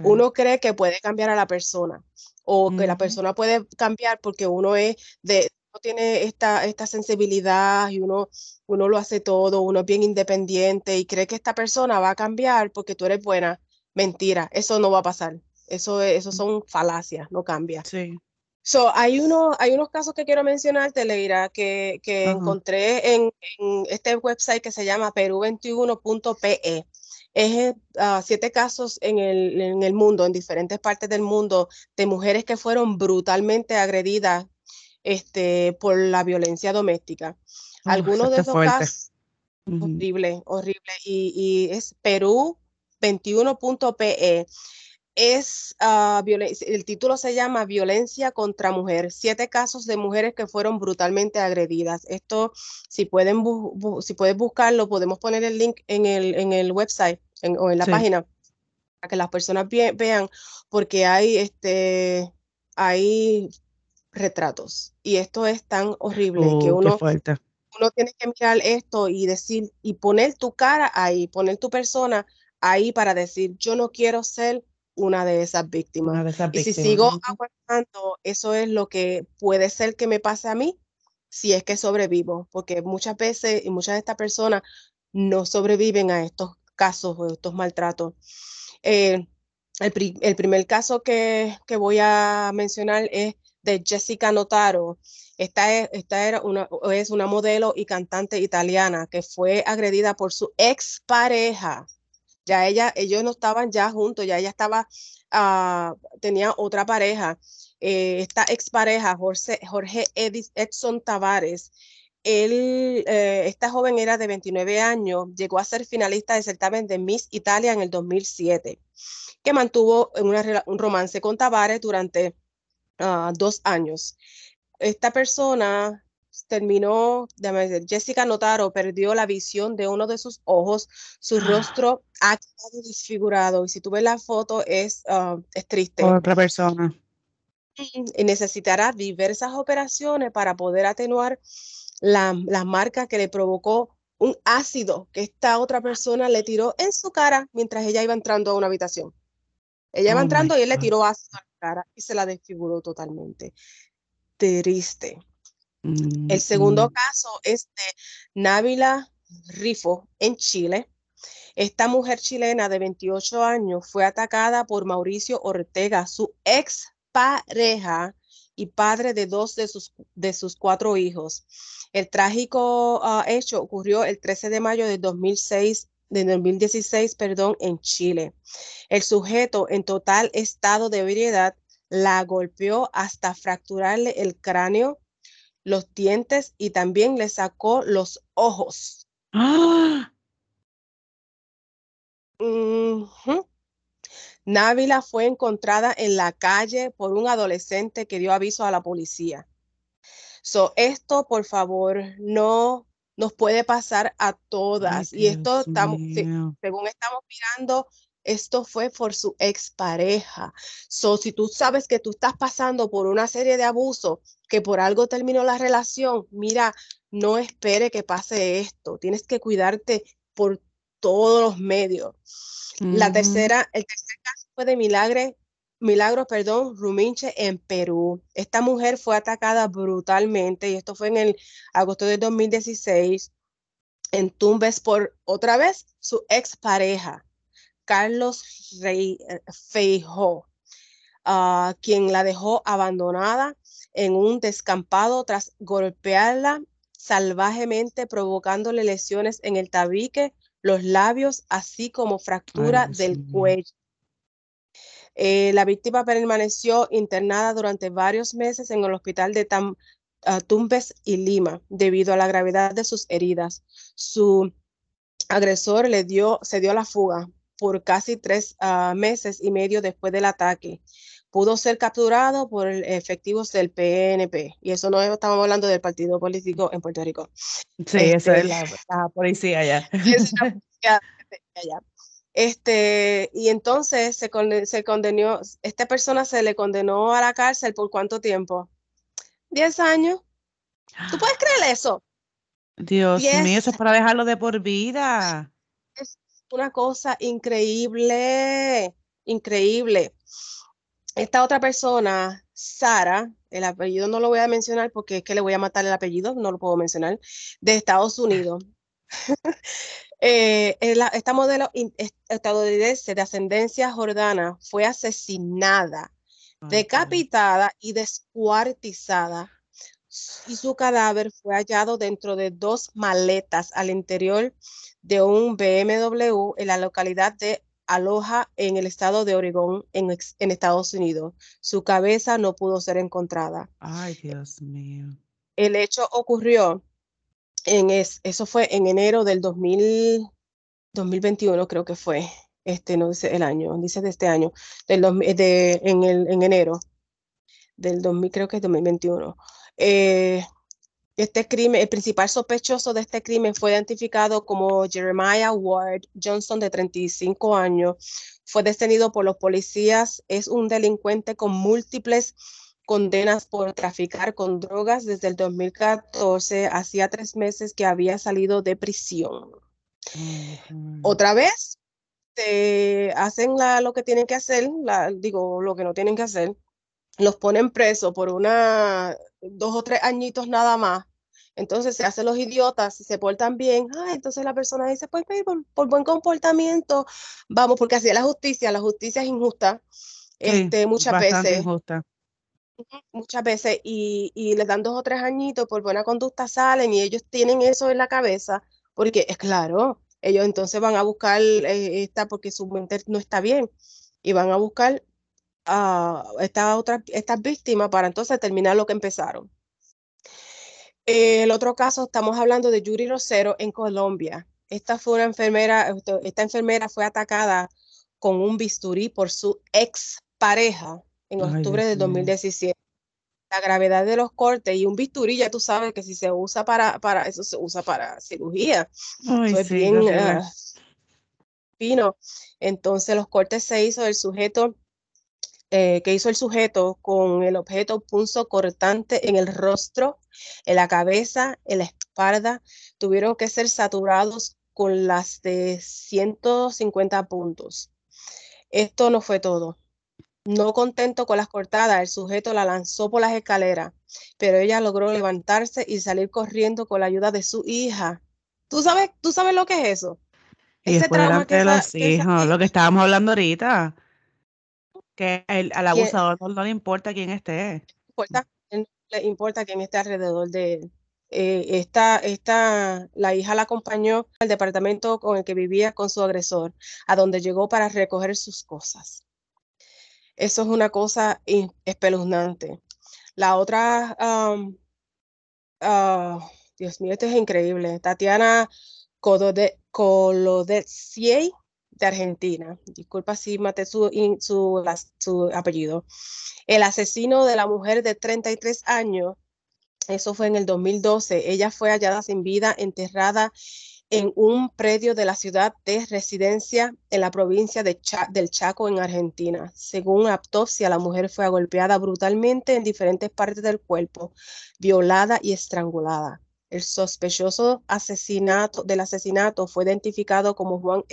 Uno cree que puede cambiar a la persona o que la persona puede cambiar porque uno es de, uno tiene esta, esta sensibilidad y uno, uno lo hace todo, uno es bien independiente y cree que esta persona va a cambiar porque tú eres buena Mentira, eso no va a pasar. Eso, eso son falacias, no cambia. Sí. So, hay, uno, hay unos casos que quiero mencionarte, Leira, que, que encontré en, en, este website que se llama peru21.pe. Es uh, siete casos en el, en el mundo, en diferentes partes del mundo, de mujeres que fueron brutalmente agredidas este, por la violencia doméstica. Algunos de esos casos, horrible, horrible. Y, y es Perú 21.pe. Es, uh, el título se llama Violencia contra Mujer, siete casos de mujeres que fueron brutalmente agredidas. Esto, si pueden si puedes buscarlo, podemos poner el link en el, en el website o en la página para que las personas vean, porque hay, este, hay retratos y esto es tan horrible que oh, uno, uno tiene que mirar esto y decir y poner tu cara ahí, poner tu persona ahí para decir, yo no quiero ser una de esas víctimas. y si sigo aguantando, eso es lo que puede ser que me pase a mí si es que sobrevivo, porque muchas veces y muchas de estas personas no sobreviven a estos casos o estos maltratos. Eh, el, primer caso que, que, voy a mencionar es de Jessica Notaro. Esta, es, esta era una, es una modelo y cantante italiana que fue agredida por su expareja ya ella, ellos no estaban ya juntos, ya ella estaba, uh, tenía otra pareja. Eh, esta expareja, Jorge, Jorge Edson Tavares, él, eh, esta joven era de 29 años, llegó a ser finalista del certamen de Miss Italia en el 2007, que mantuvo un romance con Tavares durante ah, dos años. Esta persona terminó, decir, Jessica Notaro perdió la visión de uno de sus ojos, su ah. rostro ha quedado desfigurado y si tú ves la foto es, ah, es triste. Otra persona. Y necesitará diversas operaciones para poder atenuar las la marcas que le provocó un ácido que esta otra persona le tiró en su cara mientras ella iba entrando a una habitación. Ella iba oh entrando y él le tiró ácido a la cara y se la desfiguró totalmente. Triste. El segundo caso es de Návila Rifo en Chile. Esta mujer chilena de 28 años fue atacada por Mauricio Ortega, su ex pareja y padre de dos de sus, de sus cuatro hijos. El trágico ah, hecho ocurrió el 13 de mayo de 2006 de 2016, perdón, en Chile. El sujeto en total estado de ebriedad la golpeó hasta fracturarle el cráneo, los dientes y también le sacó los ojos. ¡Ah! Návila fue encontrada en la calle por un adolescente que dio aviso a la policía. So, esto, por favor, no nos puede pasar a todas. y esto, estamos, según estamos mirando, esto fue por su expareja. So, si tú sabes que tú estás pasando por una serie de abusos, que por algo terminó la relación, mira, no espere que pase esto. Tienes que cuidarte por todos los medios. La tercera, el tercer caso fue de Milagre, Milagro, perdón, Ruminche en Perú. Esta mujer fue atacada brutalmente y esto fue en el agosto de 2016 en Tumbes por otra vez su expareja. Carlos Rey, eh, Feijó, ah, quien la dejó abandonada en un descampado tras golpearla salvajemente, provocándole lesiones en el tabique, los labios, así como fractura del cuello. Eh, la víctima permaneció internada durante varios meses en el hospital de ah, Tumbes y Lima debido a la gravedad de sus heridas. Su agresor le dio, se dio la fuga, por casi tres ah, meses y medio después del ataque. Pudo ser capturado por efectivos del PNP. Y eso no estamos hablando del partido político en Puerto Rico. Sí, eso este, es la, policía allá. Es la policía allá. Este, y entonces se, se condenó, esta persona se le condenó a la cárcel por cuánto tiempo? Diez años. ¿Tú puedes creer eso? Dios mío, eso es para dejarlo de por vida una cosa increíble, increíble. Esta otra persona, Sara, el apellido no lo voy a mencionar porque es que le voy a matar el apellido, no lo puedo mencionar, de Estados Unidos. Eh, esta modelo estadounidense de ascendencia jordana fue asesinada, decapitada y descuartizada y su cadáver fue hallado dentro de dos maletas al interior de un BMW en la localidad de Aloha en el estado de Oregón, en, Estados Unidos. Su cabeza no pudo ser encontrada. Ay, Dios mío. El hecho ocurrió en eso fue en enero del 2021, creo que fue. Este no dice el año, dice de este año, del de, en, el, en enero del 2000, creo que es 2021. Eh, este crimen, el principal sospechoso de este crimen fue identificado como Jeremiah Ward Johnson, de 35 años. Fue detenido por los policías. Es un delincuente con múltiples condenas por traficar con drogas desde el 2014. Hacía tres meses que había salido de prisión. Otra vez, hacen lo que tienen que hacer, digo, lo que no tienen que hacer los ponen presos por una, dos o tres añitos nada más. Entonces se hacen los idiotas y se portan bien. Ah, entonces la persona dice, pues, pues por, buen comportamiento, vamos, porque así es la justicia, la justicia es injusta, este, muchas veces. Injusta. Muchas veces, y, y les dan dos o tres añitos, por buena conducta salen y ellos tienen eso en la cabeza, porque es claro, ellos entonces van a buscar eh, esta porque su mente no está bien y van a buscar a esta otra, estas víctimas para entonces terminar lo que empezaron. El otro caso, estamos hablando de Yuri Rosero en Colombia. Esta fue una enfermera, esta enfermera fue atacada con un bisturí por su ex pareja en octubre del 2017. La gravedad de los cortes y un bisturí, ya tú sabes que si se usa para, para eso se usa para cirugía. Ay, bien uh, fino. Entonces los cortes se hizo el sujeto eh, que hizo el sujeto con el objeto punzo cortante en el rostro, en la cabeza, en la espalda, tuvieron que ser saturados con las de 150 puntos. Esto no fue todo. No contento con las cortadas, el sujeto la lanzó por las escaleras, pero ella logró levantarse y salir corriendo con la ayuda de su hija. ¿Tú sabes, tú sabes lo que es eso? Ese trauma que, los hijos, lo que estábamos hablando ahorita que al abusador no, le importa quién esté. Importa, no le importa quién esté alrededor de él. Eh, esta, la hija la acompañó al departamento con el que vivía con su agresor, a donde llegó para recoger sus cosas. Eso es una cosa espeluznante. La otra, um, Dios mío, esto es increíble. Tatiana Colodetsier Argentina. Disculpa si maté su, su, su apellido. El asesino de la mujer de 33 años, eso fue en el 2012. Ella fue hallada sin vida, enterrada en un predio de la ciudad de residencia en la provincia de del Chaco, en Argentina. Según autopsia, la mujer fue golpeada brutalmente en diferentes partes del cuerpo, violada y estrangulada. El sospechoso asesinato, del asesinato fue identificado como Juan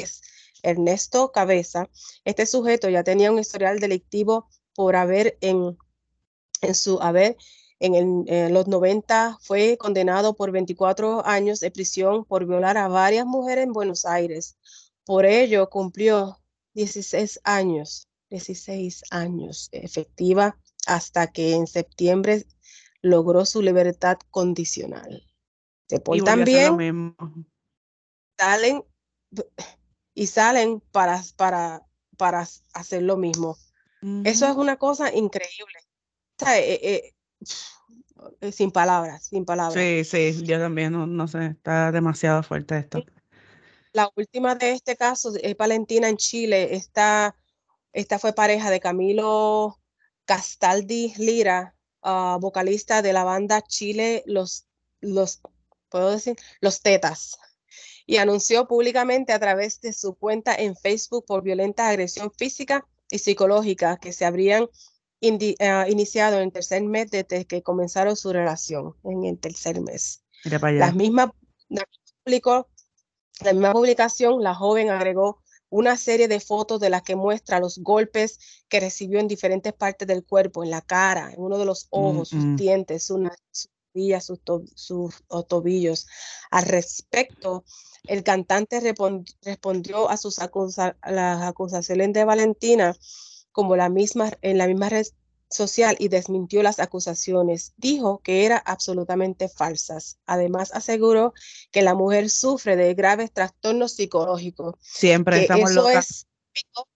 Ernesto Cabeza. Este sujeto ya tenía un historial delictivo por haber en, en su haber en, los 90 fue condenado por 24 años de prisión por violar a varias mujeres en Buenos Aires. Por ello cumplió 16 años, 16 años efectiva hasta que en septiembre logró su libertad condicional. Se portan bien, salen y salen para, para, para hacer lo mismo. Eso es una cosa increíble. Eh, eh, eh, sin palabras, sin palabras. Sí, sí, yo también, no, no sé, está demasiado fuerte esto. La última de este caso es Valentina en Chile. Esta, esta fue pareja de Camilo Castaldi Lira, ah, vocalista de la banda Chile, los, los, ¿puedo decir? Los Tetas y anunció públicamente a través de su cuenta en Facebook por violenta agresión física y psicológica que se habrían ah, iniciado en el tercer mes desde que comenzaron su relación, en el tercer mes. La misma, la, la misma publicación, la joven agregó una serie de fotos de las que muestra los golpes que recibió en diferentes partes del cuerpo, en la cara, en uno de los ojos, sus dientes, sus, sus, sus, tobillos. Al respecto, el cantante respondió a, sus las acusaciones de Valentina como la misma, en la misma red social y desmintió las acusaciones. Dijo que eran absolutamente falsas. Además, aseguró que la mujer sufre de graves trastornos psicológicos. Siempre estamos eso Es típico,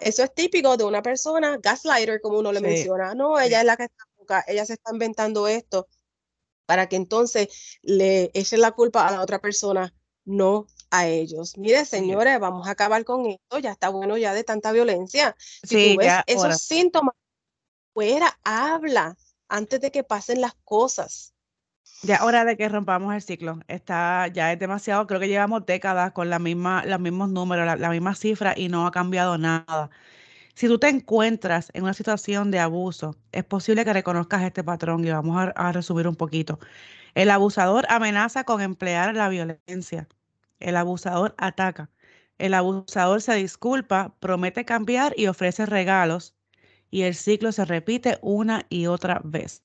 eso es típico de una persona, gaslighter, como uno le menciona. No, ella es la que está, ella se está inventando esto para que entonces le echen la culpa a la otra persona no a ellos. Mire, señores, vamos a acabar con esto, ya está bueno ya de tanta violencia. Si tú ves esos síntomas, fuera, habla antes de que pasen las cosas. Ya hora de que rompamos el ciclo. Está, ya es demasiado, creo que llevamos décadas con la misma, los mismos números, la, misma cifra y no ha cambiado nada. Si tú te encuentras en una situación de abuso, es posible que reconozcas este patrón y vamos a, resumir un poquito. El abusador amenaza con emplear la violencia. El abusador ataca. El abusador se disculpa, promete cambiar y ofrece regalos. Y el ciclo se repite una y otra vez.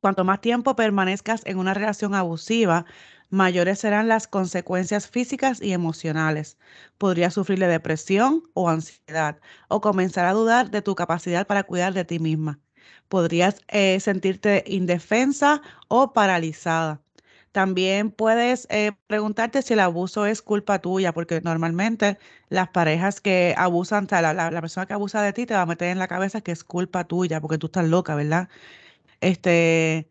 Cuanto más tiempo permanezcas en una relación abusiva, mayores serán las consecuencias físicas y emocionales. Podrías sufrir de depresión o ansiedad o comenzar a dudar de tu capacidad para cuidar de ti misma podrías eh, sentirte indefensa o paralizada. También puedes eh, preguntarte si el abuso es culpa tuya, porque normalmente las parejas que abusan, la, la, persona que abusa de ti te va a meter en la cabeza que es culpa tuya, porque tú estás loca, ¿verdad? Este,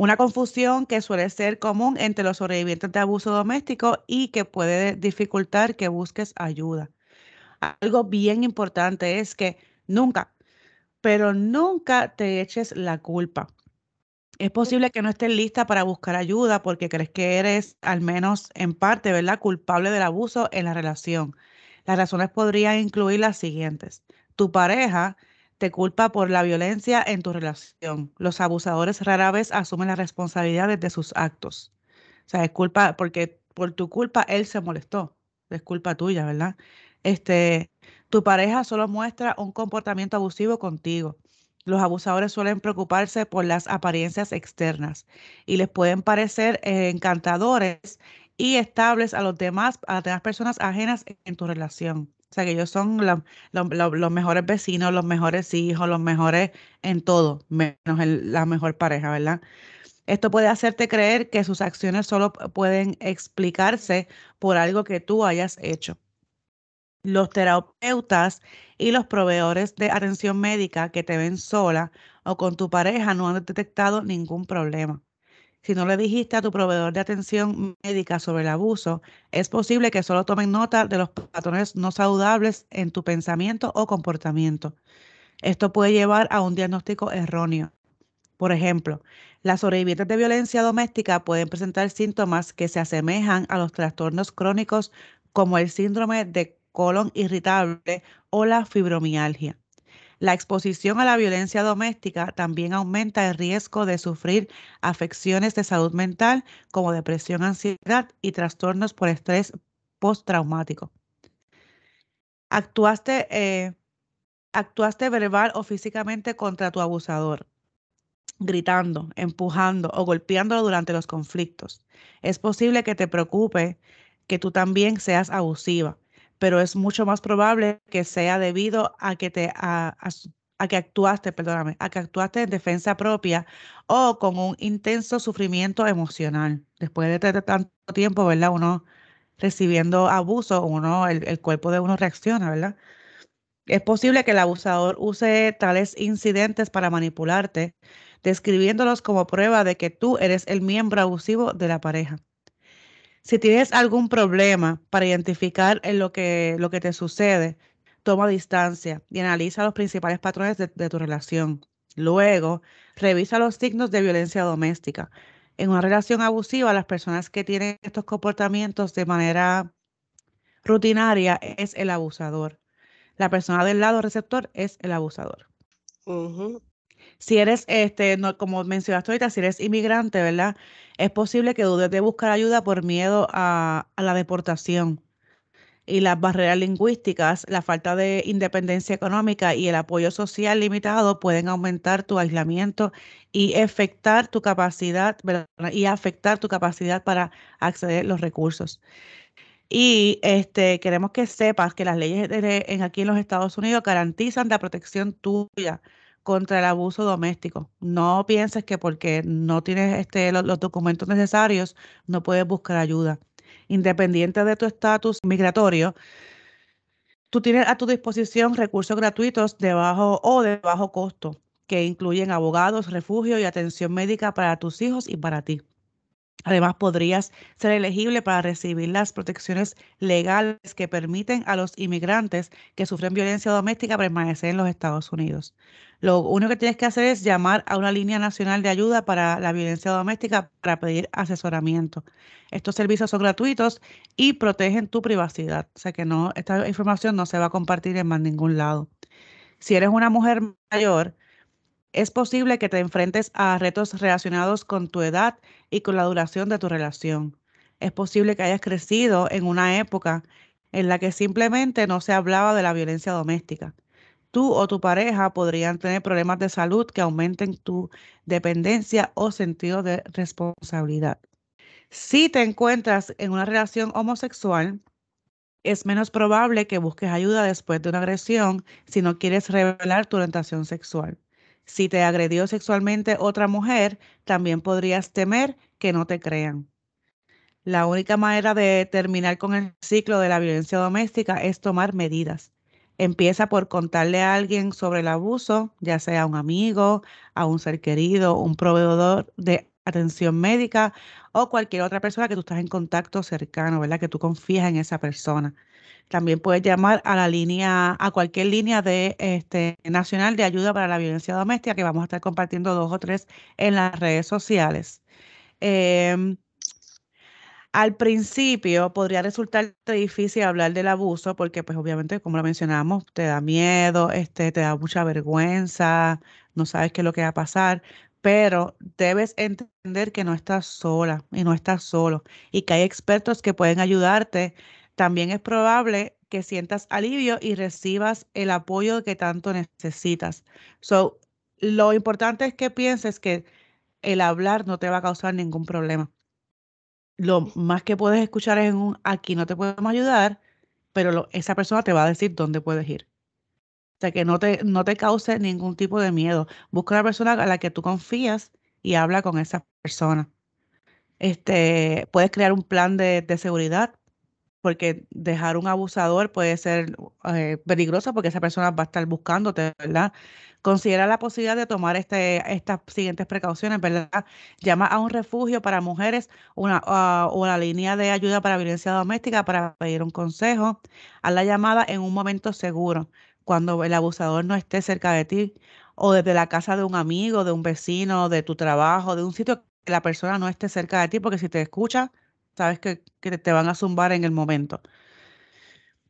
Una confusión que suele ser común entre los sobrevivientes de abuso doméstico y que puede dificultar que busques ayuda. Algo bien importante es que nunca, pero nunca te eches la culpa. Es posible que no estés lista para buscar ayuda porque crees que eres, al menos en parte, ¿verdad?, culpable del abuso en la relación. Las razones podrían incluir las siguientes. Tu pareja te culpa por la violencia en tu relación. Los abusadores rara vez asumen la responsabilidad de sus actos. O sea, es culpa porque por tu culpa él se molestó. Es culpa tuya, ¿verdad? Este, tu pareja solo muestra un comportamiento abusivo contigo. Los abusadores suelen preocuparse por las apariencias externas y les pueden parecer eh, encantadores y estables a los demás, a las demás personas ajenas en tu relación. O sea, que ellos son los mejores vecinos, los mejores hijos, los mejores en todo, menos la mejor pareja, ¿verdad? Esto puede hacerte creer que sus acciones solo pueden explicarse por algo que tú hayas hecho. Los terapeutas y los proveedores de atención médica que te ven sola o con tu pareja no han detectado ningún problema. Si no le dijiste a tu proveedor de atención médica sobre el abuso, es posible que solo tomen nota de los patrones no saludables en tu pensamiento o comportamiento. Esto puede llevar a un diagnóstico erróneo. Por ejemplo, las sobrevivientes de violencia doméstica pueden presentar síntomas que se asemejan a los trastornos crónicos como el síndrome de colon irritable o la fibromialgia. La exposición a la violencia doméstica también aumenta el riesgo de sufrir afecciones de salud mental como depresión, ansiedad y trastornos por estrés postraumático. Actuaste, eh, actuaste verbal o físicamente contra tu abusador, gritando, empujando o golpeándolo durante los conflictos. Es posible que te preocupe que tú también seas abusiva pero es mucho más probable que sea debido a que te a, que actuaste, perdóname, a que actuaste en defensa propia o con un intenso sufrimiento emocional. Después de tanto tiempo, ¿verdad? Uno recibiendo abuso, uno, el, el cuerpo de uno reacciona, ¿verdad? Es posible que el abusador use tales incidentes para manipularte, describiéndolos como prueba de que tú eres el miembro abusivo de la pareja. Si tienes algún problema para identificar en lo que, lo que te sucede, toma distancia y analiza los principales patrones de, tu relación. Luego, revisa los signos de violencia doméstica. En una relación abusiva, las personas que tienen estos comportamientos de manera rutinaria es el abusador. La persona del lado receptor es el abusador. Si eres, este, no, como mencionaste ahorita, si eres inmigrante, ¿verdad? Es posible que dudes de buscar ayuda por miedo a, la deportación y las barreras lingüísticas, la falta de independencia económica y el apoyo social limitado pueden aumentar tu aislamiento y afectar tu capacidad, y afectar tu capacidad para acceder a los recursos. Y este, queremos que sepas que las leyes en, aquí en los Estados Unidos garantizan la protección tuya contra el abuso doméstico. No pienses que porque no tienes este, los, documentos necesarios no puedes buscar ayuda. Independiente de tu estatus migratorio, tú tienes a tu disposición recursos gratuitos de bajo o de bajo costo que incluyen abogados, refugio y atención médica para tus hijos y para ti. Además, podrías ser elegible para recibir las protecciones legales que permiten a los inmigrantes que sufren violencia doméstica permanecer en los Estados Unidos. Lo único que tienes que hacer es llamar a una línea nacional de ayuda para la violencia doméstica para pedir asesoramiento. Estos servicios son gratuitos y protegen tu privacidad. O sea que esta información no se va a compartir en más ningún lado. Si eres una mujer mayor, es posible que te enfrentes a retos relacionados con tu edad y con la duración de tu relación. Es posible que hayas crecido en una época en la que simplemente no se hablaba de la violencia doméstica. Tú o tu pareja podrían tener problemas de salud que aumenten tu dependencia o sentido de responsabilidad. Si te encuentras en una relación homosexual, es menos probable que busques ayuda después de una agresión si no quieres revelar tu orientación sexual. Si te agredió sexualmente otra mujer, también podrías temer que no te crean. La única manera de terminar con el ciclo de la violencia doméstica es tomar medidas. Empieza por contarle a alguien sobre el abuso, ya sea a un amigo, a un ser querido, un proveedor de atención médica o cualquier otra persona que tú estás en contacto cercano, ¿verdad? Que tú confías en esa persona. También puedes llamar a la línea, a cualquier línea de este nacional de ayuda para la violencia doméstica, que vamos a estar compartiendo dos o tres en las redes sociales. Em, al principio podría resultar difícil hablar del abuso porque, pues obviamente, como lo mencionamos, te da miedo, este, te da mucha vergüenza, no sabes qué es lo que va a pasar, pero debes entender que no estás sola y no estás solo y que hay expertos que pueden ayudarte. También es probable que sientas alivio y recibas el apoyo que tanto necesitas. So, lo importante es que pienses que el hablar no te va a causar ningún problema. Lo más que puedes escuchar es un aquí no te podemos ayudar, pero esa persona te va a decir dónde puedes ir. O sea, que no te, no te cause ningún tipo de miedo. Busca una persona a la que tú confías y habla con esa persona. Este, puedes crear un plan de, de seguridad porque dejar un abusador puede ser eh, peligroso porque esa persona va a estar buscándote, ¿verdad? Considera la posibilidad de tomar este, estas siguientes precauciones, ¿verdad? Llama a un refugio para mujeres una, o a la línea de ayuda para violencia doméstica para pedir un consejo. Haz la llamada en un momento seguro, cuando el abusador no esté cerca de ti o desde la casa de un amigo, de un vecino, de tu trabajo, de un sitio que la persona no esté cerca de ti, porque si te escucha, sabes que, te van a zumbar en el momento.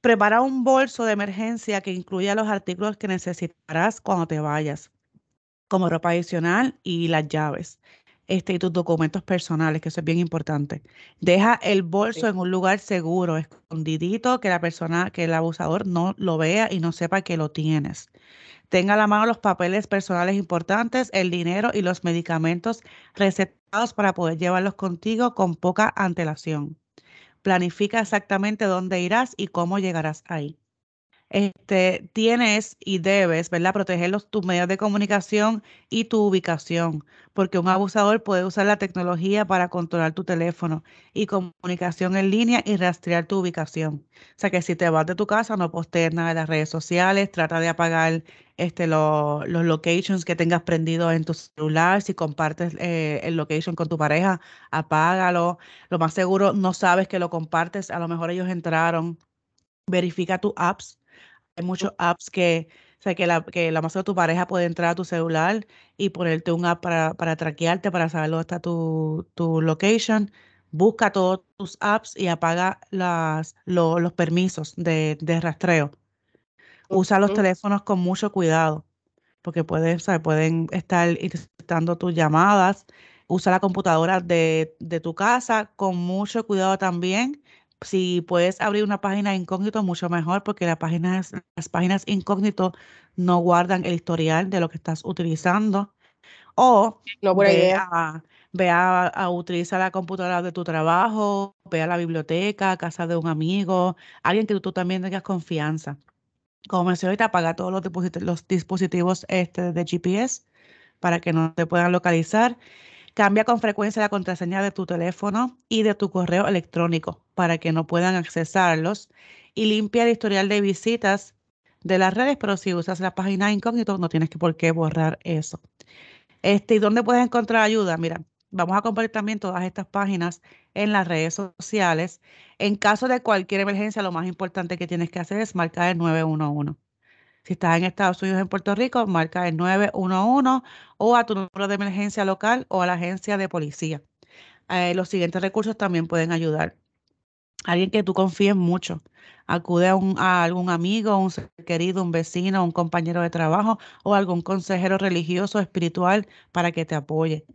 Prepara un bolso de emergencia que incluya los artículos que necesitarás cuando te vayas, como ropa adicional y las llaves. Este, y tus documentos personales, que eso es bien importante. Deja el bolso en un lugar seguro, escondidito, que la persona, que el abusador no lo vea y no sepa que lo tienes. Tenga a la mano los papeles personales importantes, el dinero y los medicamentos recetados para poder llevarlos contigo con poca antelación. Planifica exactamente dónde irás y cómo llegarás ahí este, tienes y debes, ¿verdad? Proteger tus medios de comunicación y tu ubicación, porque un abusador puede usar la tecnología para controlar tu teléfono y comunicación en línea y rastrear tu ubicación. O sea que si te vas de tu casa, no postees nada en las redes sociales, trata de apagar este, los locations que tengas prendido en tu celular. Si compartes eh, el location con tu pareja, apágalo. Lo más seguro, no sabes que lo compartes, a lo mejor ellos entraron. Verifica tus apps hay muchos apps que, o sea, que la, que la de tu pareja puede entrar a tu celular y ponerte un app para, para traquearte, para saber dónde está tu, tu location. Busca todos tus apps y apaga las, los permisos de, de rastreo. Usa los teléfonos con mucho cuidado, porque pueden, pueden estar interceptando tus llamadas. Usa la computadora de, de tu casa con mucho cuidado también si puedes abrir una página incógnito, mucho mejor, porque las páginas, las páginas incógnito no guardan el historial de lo que estás utilizando. O no, ve, a, ve a, utilizar la computadora de tu trabajo, ve a la biblioteca, a casa de un amigo, alguien que tú, también tengas confianza. Como mencioné ahorita, apaga todos los dispositivos, los dispositivos este, de GPS para que no te puedan localizar. Cambia con frecuencia la contraseña de tu teléfono y de tu correo electrónico para que no puedan accesarlos y limpia el historial de visitas de las redes, pero si usas la página incógnito no tienes por qué borrar eso. Este, ¿Y dónde puedes encontrar ayuda? Mira, vamos a compartir también todas estas páginas en las redes sociales. En caso de cualquier emergencia, lo más importante que tienes que hacer es marcar el 911. Si estás en Estados Unidos, en Puerto Rico, marca el 911 o a tu número de emergencia local o a la agencia de policía. Eh, los siguientes recursos también pueden ayudar. Alguien que tú confíes mucho. Acude a, algún amigo, un ser querido, un vecino, un compañero de trabajo o algún consejero religioso o espiritual para que te apoye.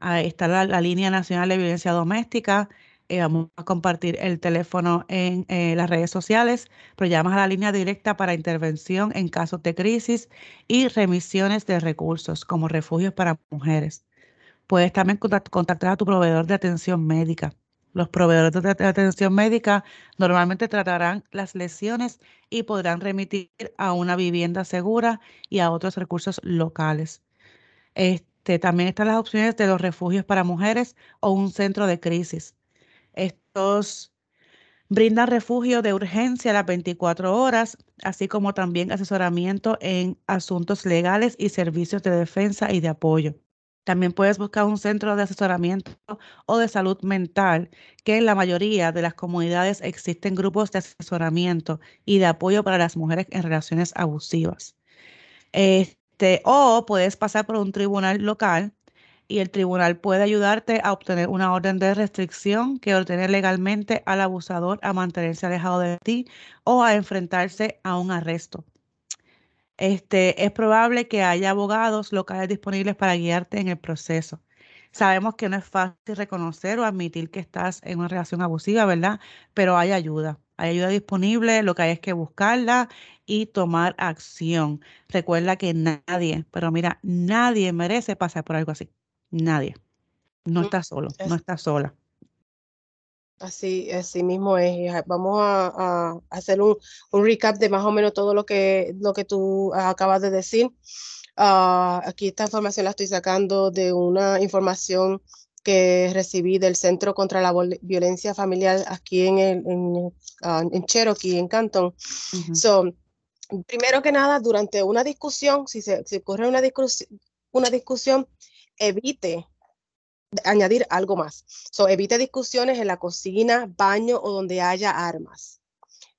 Está la línea nacional de violencia doméstica vamos a compartir el teléfono en eh, las redes sociales, pero llamas a la línea directa para intervención en casos de crisis y remisiones de recursos como refugios para mujeres. Puedes también contactar a tu proveedor de atención médica. Los proveedores de atención médica normalmente tratarán las lesiones y podrán remitir a una vivienda segura y a otros recursos locales. Este, también están las opciones de los refugios para mujeres o un centro de crisis. Estos brindan refugio de urgencia a las 24 horas, así como también asesoramiento en asuntos legales y servicios de defensa y de apoyo. También puedes buscar un centro de asesoramiento o de salud mental, que en la mayoría de las comunidades existen grupos de asesoramiento y de apoyo para las mujeres en relaciones abusivas. Este, o puedes pasar por un tribunal local y el tribunal puede ayudarte a obtener una orden de restricción que ordene legalmente al abusador a mantenerse alejado de ti o a enfrentarse a un arresto. Este, es probable que haya abogados locales disponibles para guiarte en el proceso. Sabemos que no es fácil reconocer o admitir que estás en una relación abusiva, ¿verdad? Pero hay ayuda. Hay ayuda disponible, lo que hay es que buscarla y tomar acción. Recuerda que nadie, pero mira, nadie merece pasar por algo así. Nadie. No está solo, no está sola. Así, así mismo es. Vamos a, hacer un, recap de más o menos todo lo que, lo que tú acabas de decir. Ah, aquí esta información la estoy sacando de una información que recibí del Centro contra la Violencia Familiar aquí en, el, en, ah, Cherokee, en Canton. primero que nada, durante una discusión, si se ocurre una, una discusión, evite añadir algo más. So, evite discusiones en la cocina, baño o donde haya armas.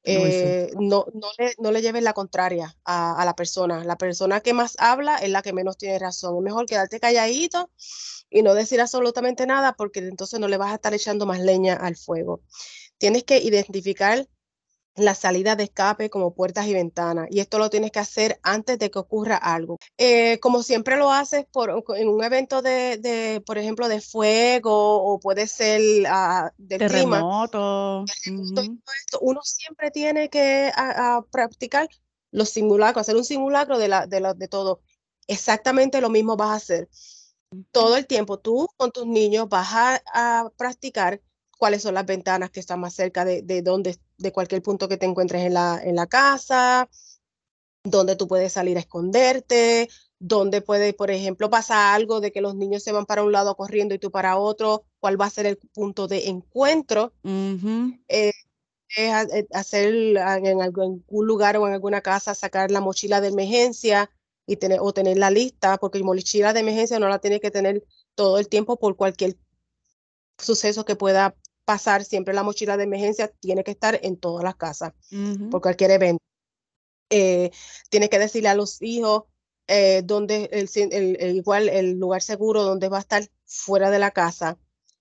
Eh, no, no, le, no le lleves la contraria a, la persona. La persona que más habla es la que menos tiene razón. Es mejor quedarte calladito y no decir absolutamente nada porque entonces no le vas a estar echando más leña al fuego. Tienes que identificar la salida de escape como puertas y ventanas. Y esto lo tienes que hacer antes de que ocurra algo. Eh, como siempre lo haces por, en un evento de, por ejemplo, de fuego o puede ser uh, de terremoto. uno siempre tiene que practicar los simulacros, hacer un simulacro de, la, de, de todo. Exactamente lo mismo vas a hacer. Todo el tiempo tú con tus niños vas a, a practicar cuáles son las ventanas que están más cerca de, de, donde, de cualquier punto que te encuentres en la, en la casa, donde tú puedes salir a esconderte, donde puede, por ejemplo, pasar algo de que los niños se van para un lado corriendo y tú para otro, cuál va a ser el punto de encuentro. Eh, es eh, hacer en algún lugar o en alguna casa, sacar la mochila de emergencia y tener, o tener la lista, porque la mochila de emergencia no la tiene que tener todo el tiempo por cualquier suceso que pueda pasar, siempre la mochila de emergencia tiene que estar en todas las casas por cualquier evento. Eh, tiene que decirle a los hijos eh, donde el, igual el lugar seguro donde va a estar fuera de la casa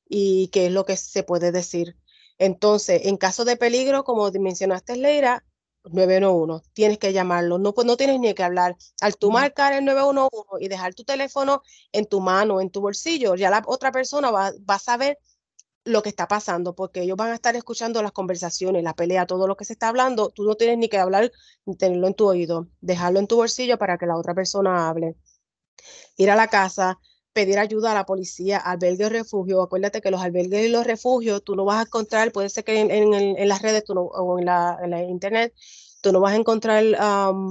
y qué es lo que se puede decir. Entonces, en caso de peligro, como mencionaste, Leira, 911, tienes que llamarlo, no, pues no tienes ni que hablar. Al tú marcar el 911 y dejar tu teléfono en tu mano, en tu bolsillo, ya la otra persona va, va a saber lo que está pasando, porque ellos van a estar escuchando las conversaciones, la pelea, todo lo que se está hablando, tú no tienes ni que hablar ni tenerlo en tu oído, dejarlo en tu bolsillo para que la otra persona hable. Ir a la casa, pedir ayuda a la policía, albergue o refugio. Acuérdate que los albergues y los refugios tú no vas a encontrar, puede ser que en, las redes o en la, internet, tú no vas a encontrar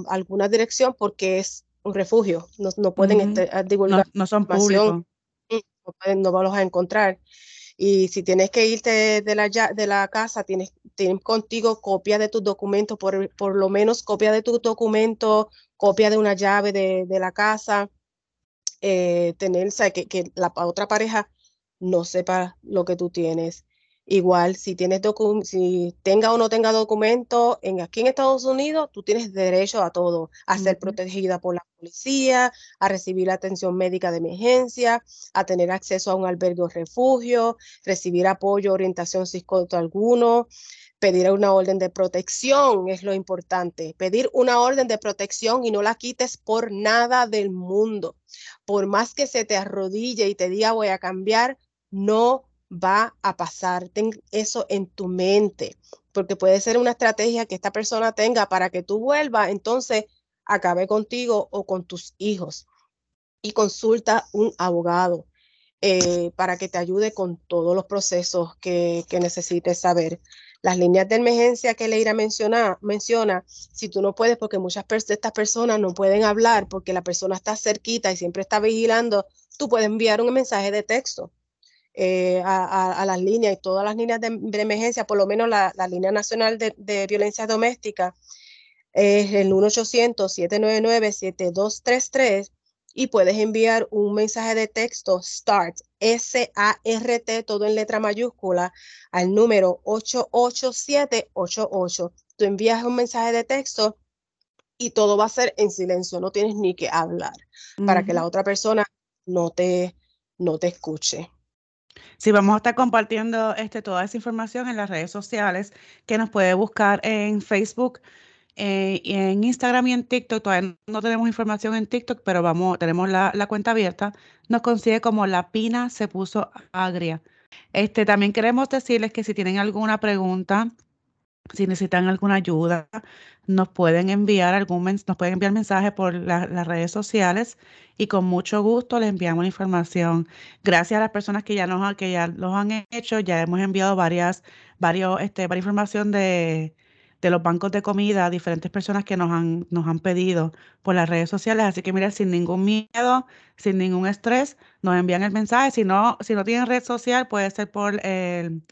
alguna dirección porque es un refugio, no, pueden este, divulgar. No, son públicos. Mm, no, no los a encontrar. Y si tienes que irte de la, de la casa, tienes, tienes contigo copia de tus documentos, por, por lo menos copia de tus documentos, copia de una llave de, de la casa, eh, tener, que, que la otra pareja no sepa lo que tú tienes. Igual, si tienes si tenga o no tenga documento, en, aquí en Estados Unidos, tú tienes derecho a todo, a ser protegida por la policía, a recibir atención médica de emergencia, a tener acceso a un albergue o refugio, recibir apoyo, orientación psicóloga alguno, pedir una orden de protección es lo importante, pedir una orden de protección y no la quites por nada del mundo. Por más que se te arrodille y te diga voy a cambiar, no va a pasar. Eso en tu mente, porque puede ser una estrategia que esta persona tenga para que tú vuelvas, entonces acabe contigo o con tus hijos. Y consulta un abogado eh, para que te ayude con todos los procesos que, que necesites saber. Las líneas de emergencia que Leira menciona, menciona, si tú no puedes, porque muchas de estas personas no pueden hablar porque la persona está cerquita y siempre está vigilando, tú puedes enviar un mensaje de texto eh, a, las líneas y todas las líneas de, emergencia, por lo menos la, línea nacional de, violencia doméstica, es el 1-800-799-7233 y puedes enviar un mensaje de texto START, S-A-R-T, todo en letra mayúscula, al número 88788. Tú envías un mensaje de texto y todo va a ser en silencio, no tienes ni que hablar para que la otra persona no te, no te escuche. Sí, vamos a estar compartiendo este, toda esa información en las redes sociales que nos puede buscar en Facebook, eh, en Instagram y en TikTok. Todavía no tenemos información en TikTok, pero vamos, tenemos la, la cuenta abierta. Nos consigue como La Pina se puso agria. Este, también queremos decirles que si tienen alguna pregunta, si necesitan alguna ayuda, nos pueden enviar algún nos pueden enviar mensaje por las redes sociales y con mucho gusto les enviamos la información. Gracias a las personas que ya nos que ya los han hecho, ya hemos enviado varias, varios, este, varias información de, de los bancos de comida a diferentes personas que nos han, nos han pedido por las redes sociales. Así que mira, sin ningún miedo, sin ningún estrés, nos envían el mensaje. Si no, si no tienen red social, puede ser por el,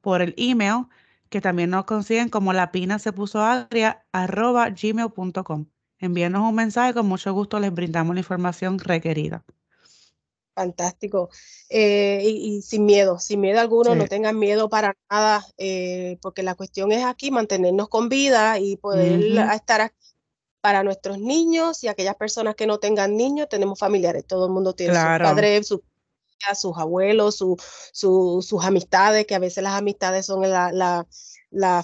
por el email que también nos consiguen como la pina se puso agria arroba gmail.com. Envíenos un mensaje, con mucho gusto les brindamos la información requerida. Fantástico. Eh, y, sin miedo, sin miedo alguno, no tengan miedo para nada, eh, porque la cuestión es aquí mantenernos con vida y poder estar aquí para nuestros niños y aquellas personas que no tengan niños, tenemos familiares, todo el mundo tiene sus padres, sus sus abuelos, sus amistades, que a veces las amistades son la,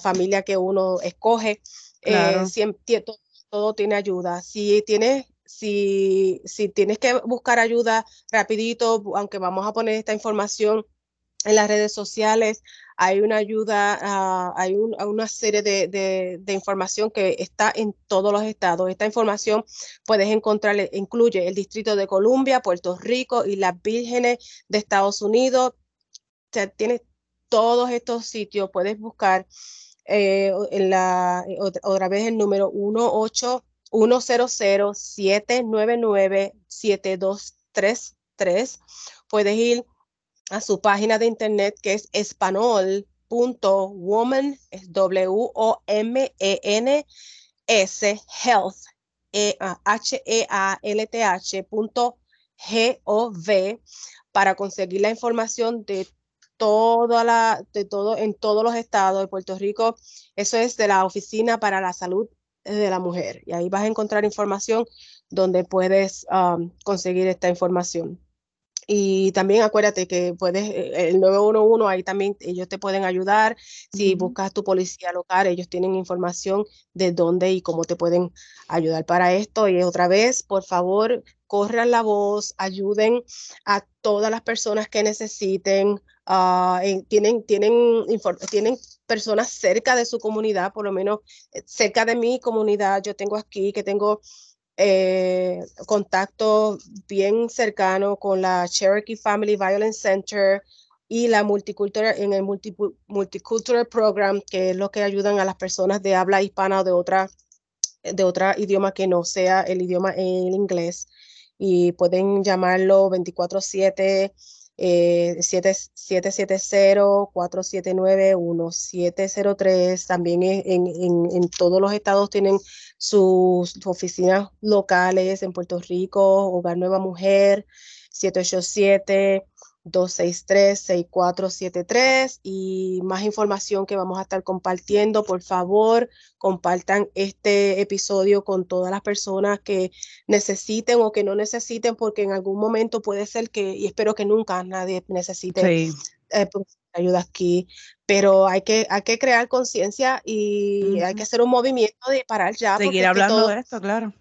familia que uno escoge. Eh, siempre, todo, tiene ayuda. Si tienes, si, si tienes que buscar ayuda rapidito, aunque vamos a poner esta información en las redes sociales, hay una ayuda, ah, hay una serie de, información que está en todos los estados. Esta información puedes encontrar, incluye el Distrito de Columbia, Puerto Rico y las Vírgenes de Estados Unidos. Tienes todos estos sitios, puedes buscar eh, en la, otra, vez el número 1-800-799-7233. Puedes ir a su página de internet que es espanol.woman, es W-O-M-E-N-S, health, H-E-A-L-T-H, punto G-O-V, para conseguir la información de toda la, de todo, en todos los estados de Puerto Rico. Eso es de la Oficina para la Salud de la Mujer. Y ahí vas a encontrar información donde puedes um, conseguir esta información. Y también acuérdate que puedes, eh, el 911, ahí también ellos te pueden ayudar. Si buscas tu policía local, ellos tienen información de dónde y cómo te pueden ayudar para esto. Y otra vez, por favor, corran la voz, ayuden a todas las personas que necesiten. Ah, tienen, tienen, tienen personas cerca de su comunidad, por lo menos eh, cerca de mi comunidad. Yo tengo aquí que tengo eh, contacto bien cercano con la Cherokee Family Violence Center y la multicultural en el Multicultural Program, que es lo que ayudan a las personas de habla hispana o de otra, de otra idioma que no sea el idioma en inglés. Y pueden llamarlo 24-7 eh, 770-479-1703. También en, en, en, todos los estados tienen sus, oficinas locales, en Puerto Rico, Hogar Nueva Mujer, 787. 263-6473 y más información que vamos a estar compartiendo. Por favor, compartan este episodio con todas las personas que necesiten o que no necesiten, porque en algún momento puede ser que, y espero que nunca nadie necesite eh, pues, ayuda aquí, pero hay que, hay que crear conciencia y hay que hacer un movimiento de parar ya. Seguir hablando de esto, claro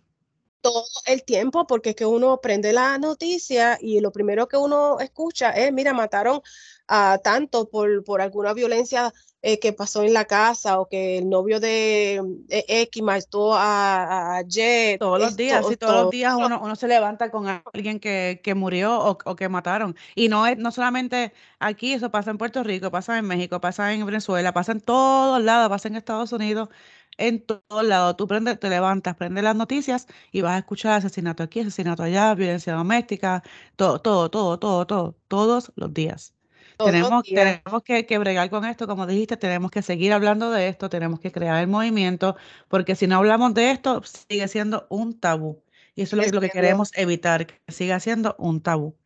todo el tiempo, porque es que uno prende la noticia y lo primero que uno escucha es, mira, mataron a tanto por, por alguna violencia eh, que pasó en la casa o que el novio de X mató a, a, Y. Todos los días, sí, todos los días uno, uno, se levanta con alguien que, que murió o, o, que mataron. Y no es no solamente aquí, eso pasa en Puerto Rico, pasa en México, pasa en Venezuela, pasa en todos lados, pasa en Estados Unidos en todos lados. Tú prende, te levantas, prendes las noticias y vas a escuchar asesinato aquí, asesinato allá, violencia doméstica, todo, todo, todo, todo, todo, todos los días. tenemos, tenemos que, que, bregar con esto, como dijiste, tenemos que seguir hablando de esto, tenemos que crear el movimiento, porque si no hablamos de esto, sigue siendo un tabú. Y eso es lo que queremos evitar, que siga siendo un tabú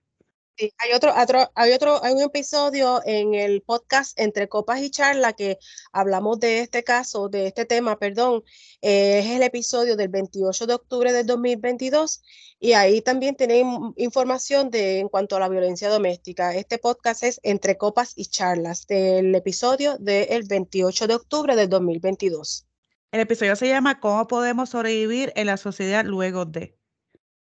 hay otro, otro, hay otro, hay un episodio en el podcast Entre Copas y Charla que hablamos de este caso, de este tema, perdón, eh, es el episodio del 28 de octubre del 2022 y ahí también tienen información de en cuanto a la violencia doméstica. Este podcast es Entre Copas y Charlas del episodio del 28 de octubre del 2022. El episodio se llama ¿Cómo podemos sobrevivir en la sociedad luego de?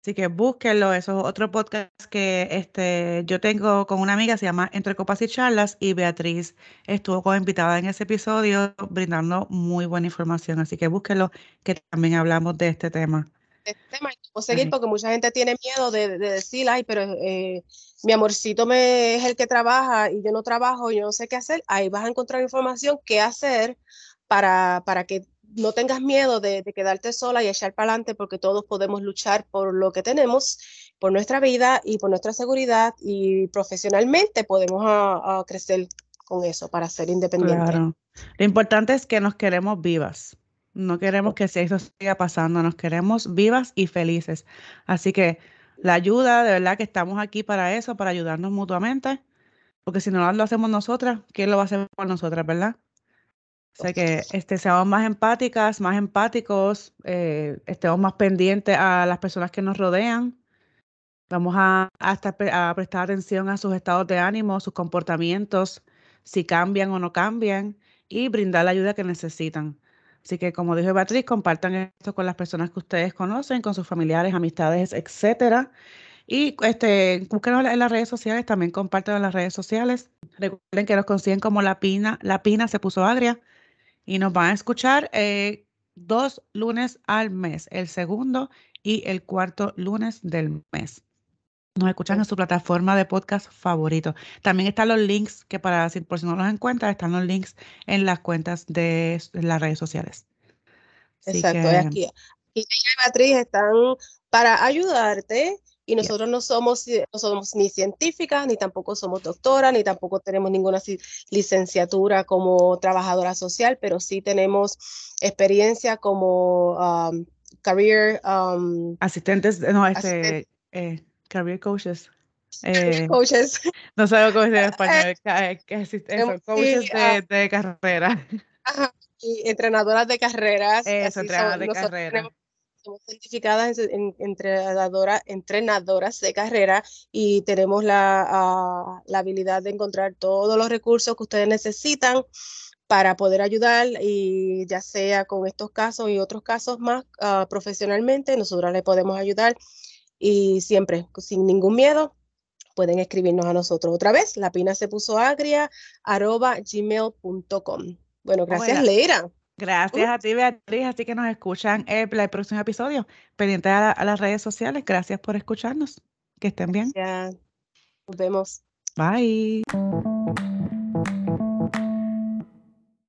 Así que búsquenlo, eso es otro podcast que este, yo tengo con una amiga, se llama Entre Copas y Charlas, y Beatriz estuvo como invitada en ese episodio brindando muy buena información. Así que búsquenlo, que también hablamos de este tema. Este tema, seguir porque mucha gente tiene miedo de, decir, ay, pero eh, mi amorcito me, es el que trabaja y yo no trabajo, y yo no sé qué hacer. Ahí vas a encontrar información, qué hacer para, para que no tengas miedo de, quedarte sola y echar para adelante porque todos podemos luchar por lo que tenemos, por nuestra vida y por nuestra seguridad y profesionalmente podemos a, crecer con eso para ser independientes. Claro. Lo importante es que nos queremos vivas. No queremos que eso siga pasando, nos queremos vivas y felices. Así que la ayuda, de verdad que estamos aquí para eso, para ayudarnos mutuamente, porque si no lo hacemos nosotras, ¿quién lo va a hacer por nosotras, verdad? O sea que este, seamos más empáticas, más empáticos, eh, estemos más pendientes a las personas que nos rodean. Vamos a, a, prestar atención a sus estados de ánimo, sus comportamientos, si cambian o no cambian, y brindar la ayuda que necesitan. Así que, como dijo Beatriz, compartan esto con las personas que ustedes conocen, con sus familiares, amistades, etcétera. Y este, búsquenos en las redes sociales, también compartan en las redes sociales. Recuerden que nos consiguen como La Pina, La Pina se puso agria y nos van a escuchar eh, dos lunes al mes, el segundo y el cuarto lunes del mes. Nos escuchan en su plataforma de podcast favorito. También están los links que para por si no los encuentras, están los links en las cuentas de las redes sociales. Exacto, aquí. Y Beatriz están para ayudarte y nosotros no somos, no somos ni científicas, ni tampoco somos doctoras, ni tampoco tenemos ninguna licenciatura como trabajadora social, pero sí tenemos experiencia como um, career... Um, Asistentes, no, este, eh, career coaches. Eh, coaches. No sé cómo decir en español, eh, em, coaches ah. de, carrera. y entrenadoras de carreras. Eso, entrenadoras de carrera somos certificadas en, entrenadoras de carrera y tenemos la, la, habilidad de encontrar todos los recursos que ustedes necesitan para poder ayudar y ya sea con estos casos y otros casos más uh, profesionalmente, nosotros les podemos ayudar y siempre sin ningún miedo pueden escribirnos a nosotros otra vez, la pina se puso agria arroba gmail.com. Bueno, gracias Leira. Gracias a ti, Beatriz. Así que nos escuchan el, el próximo episodio. Pendiente a, las redes sociales. Gracias por escucharnos. Que estén bien. Ya. Nos vemos. Bye.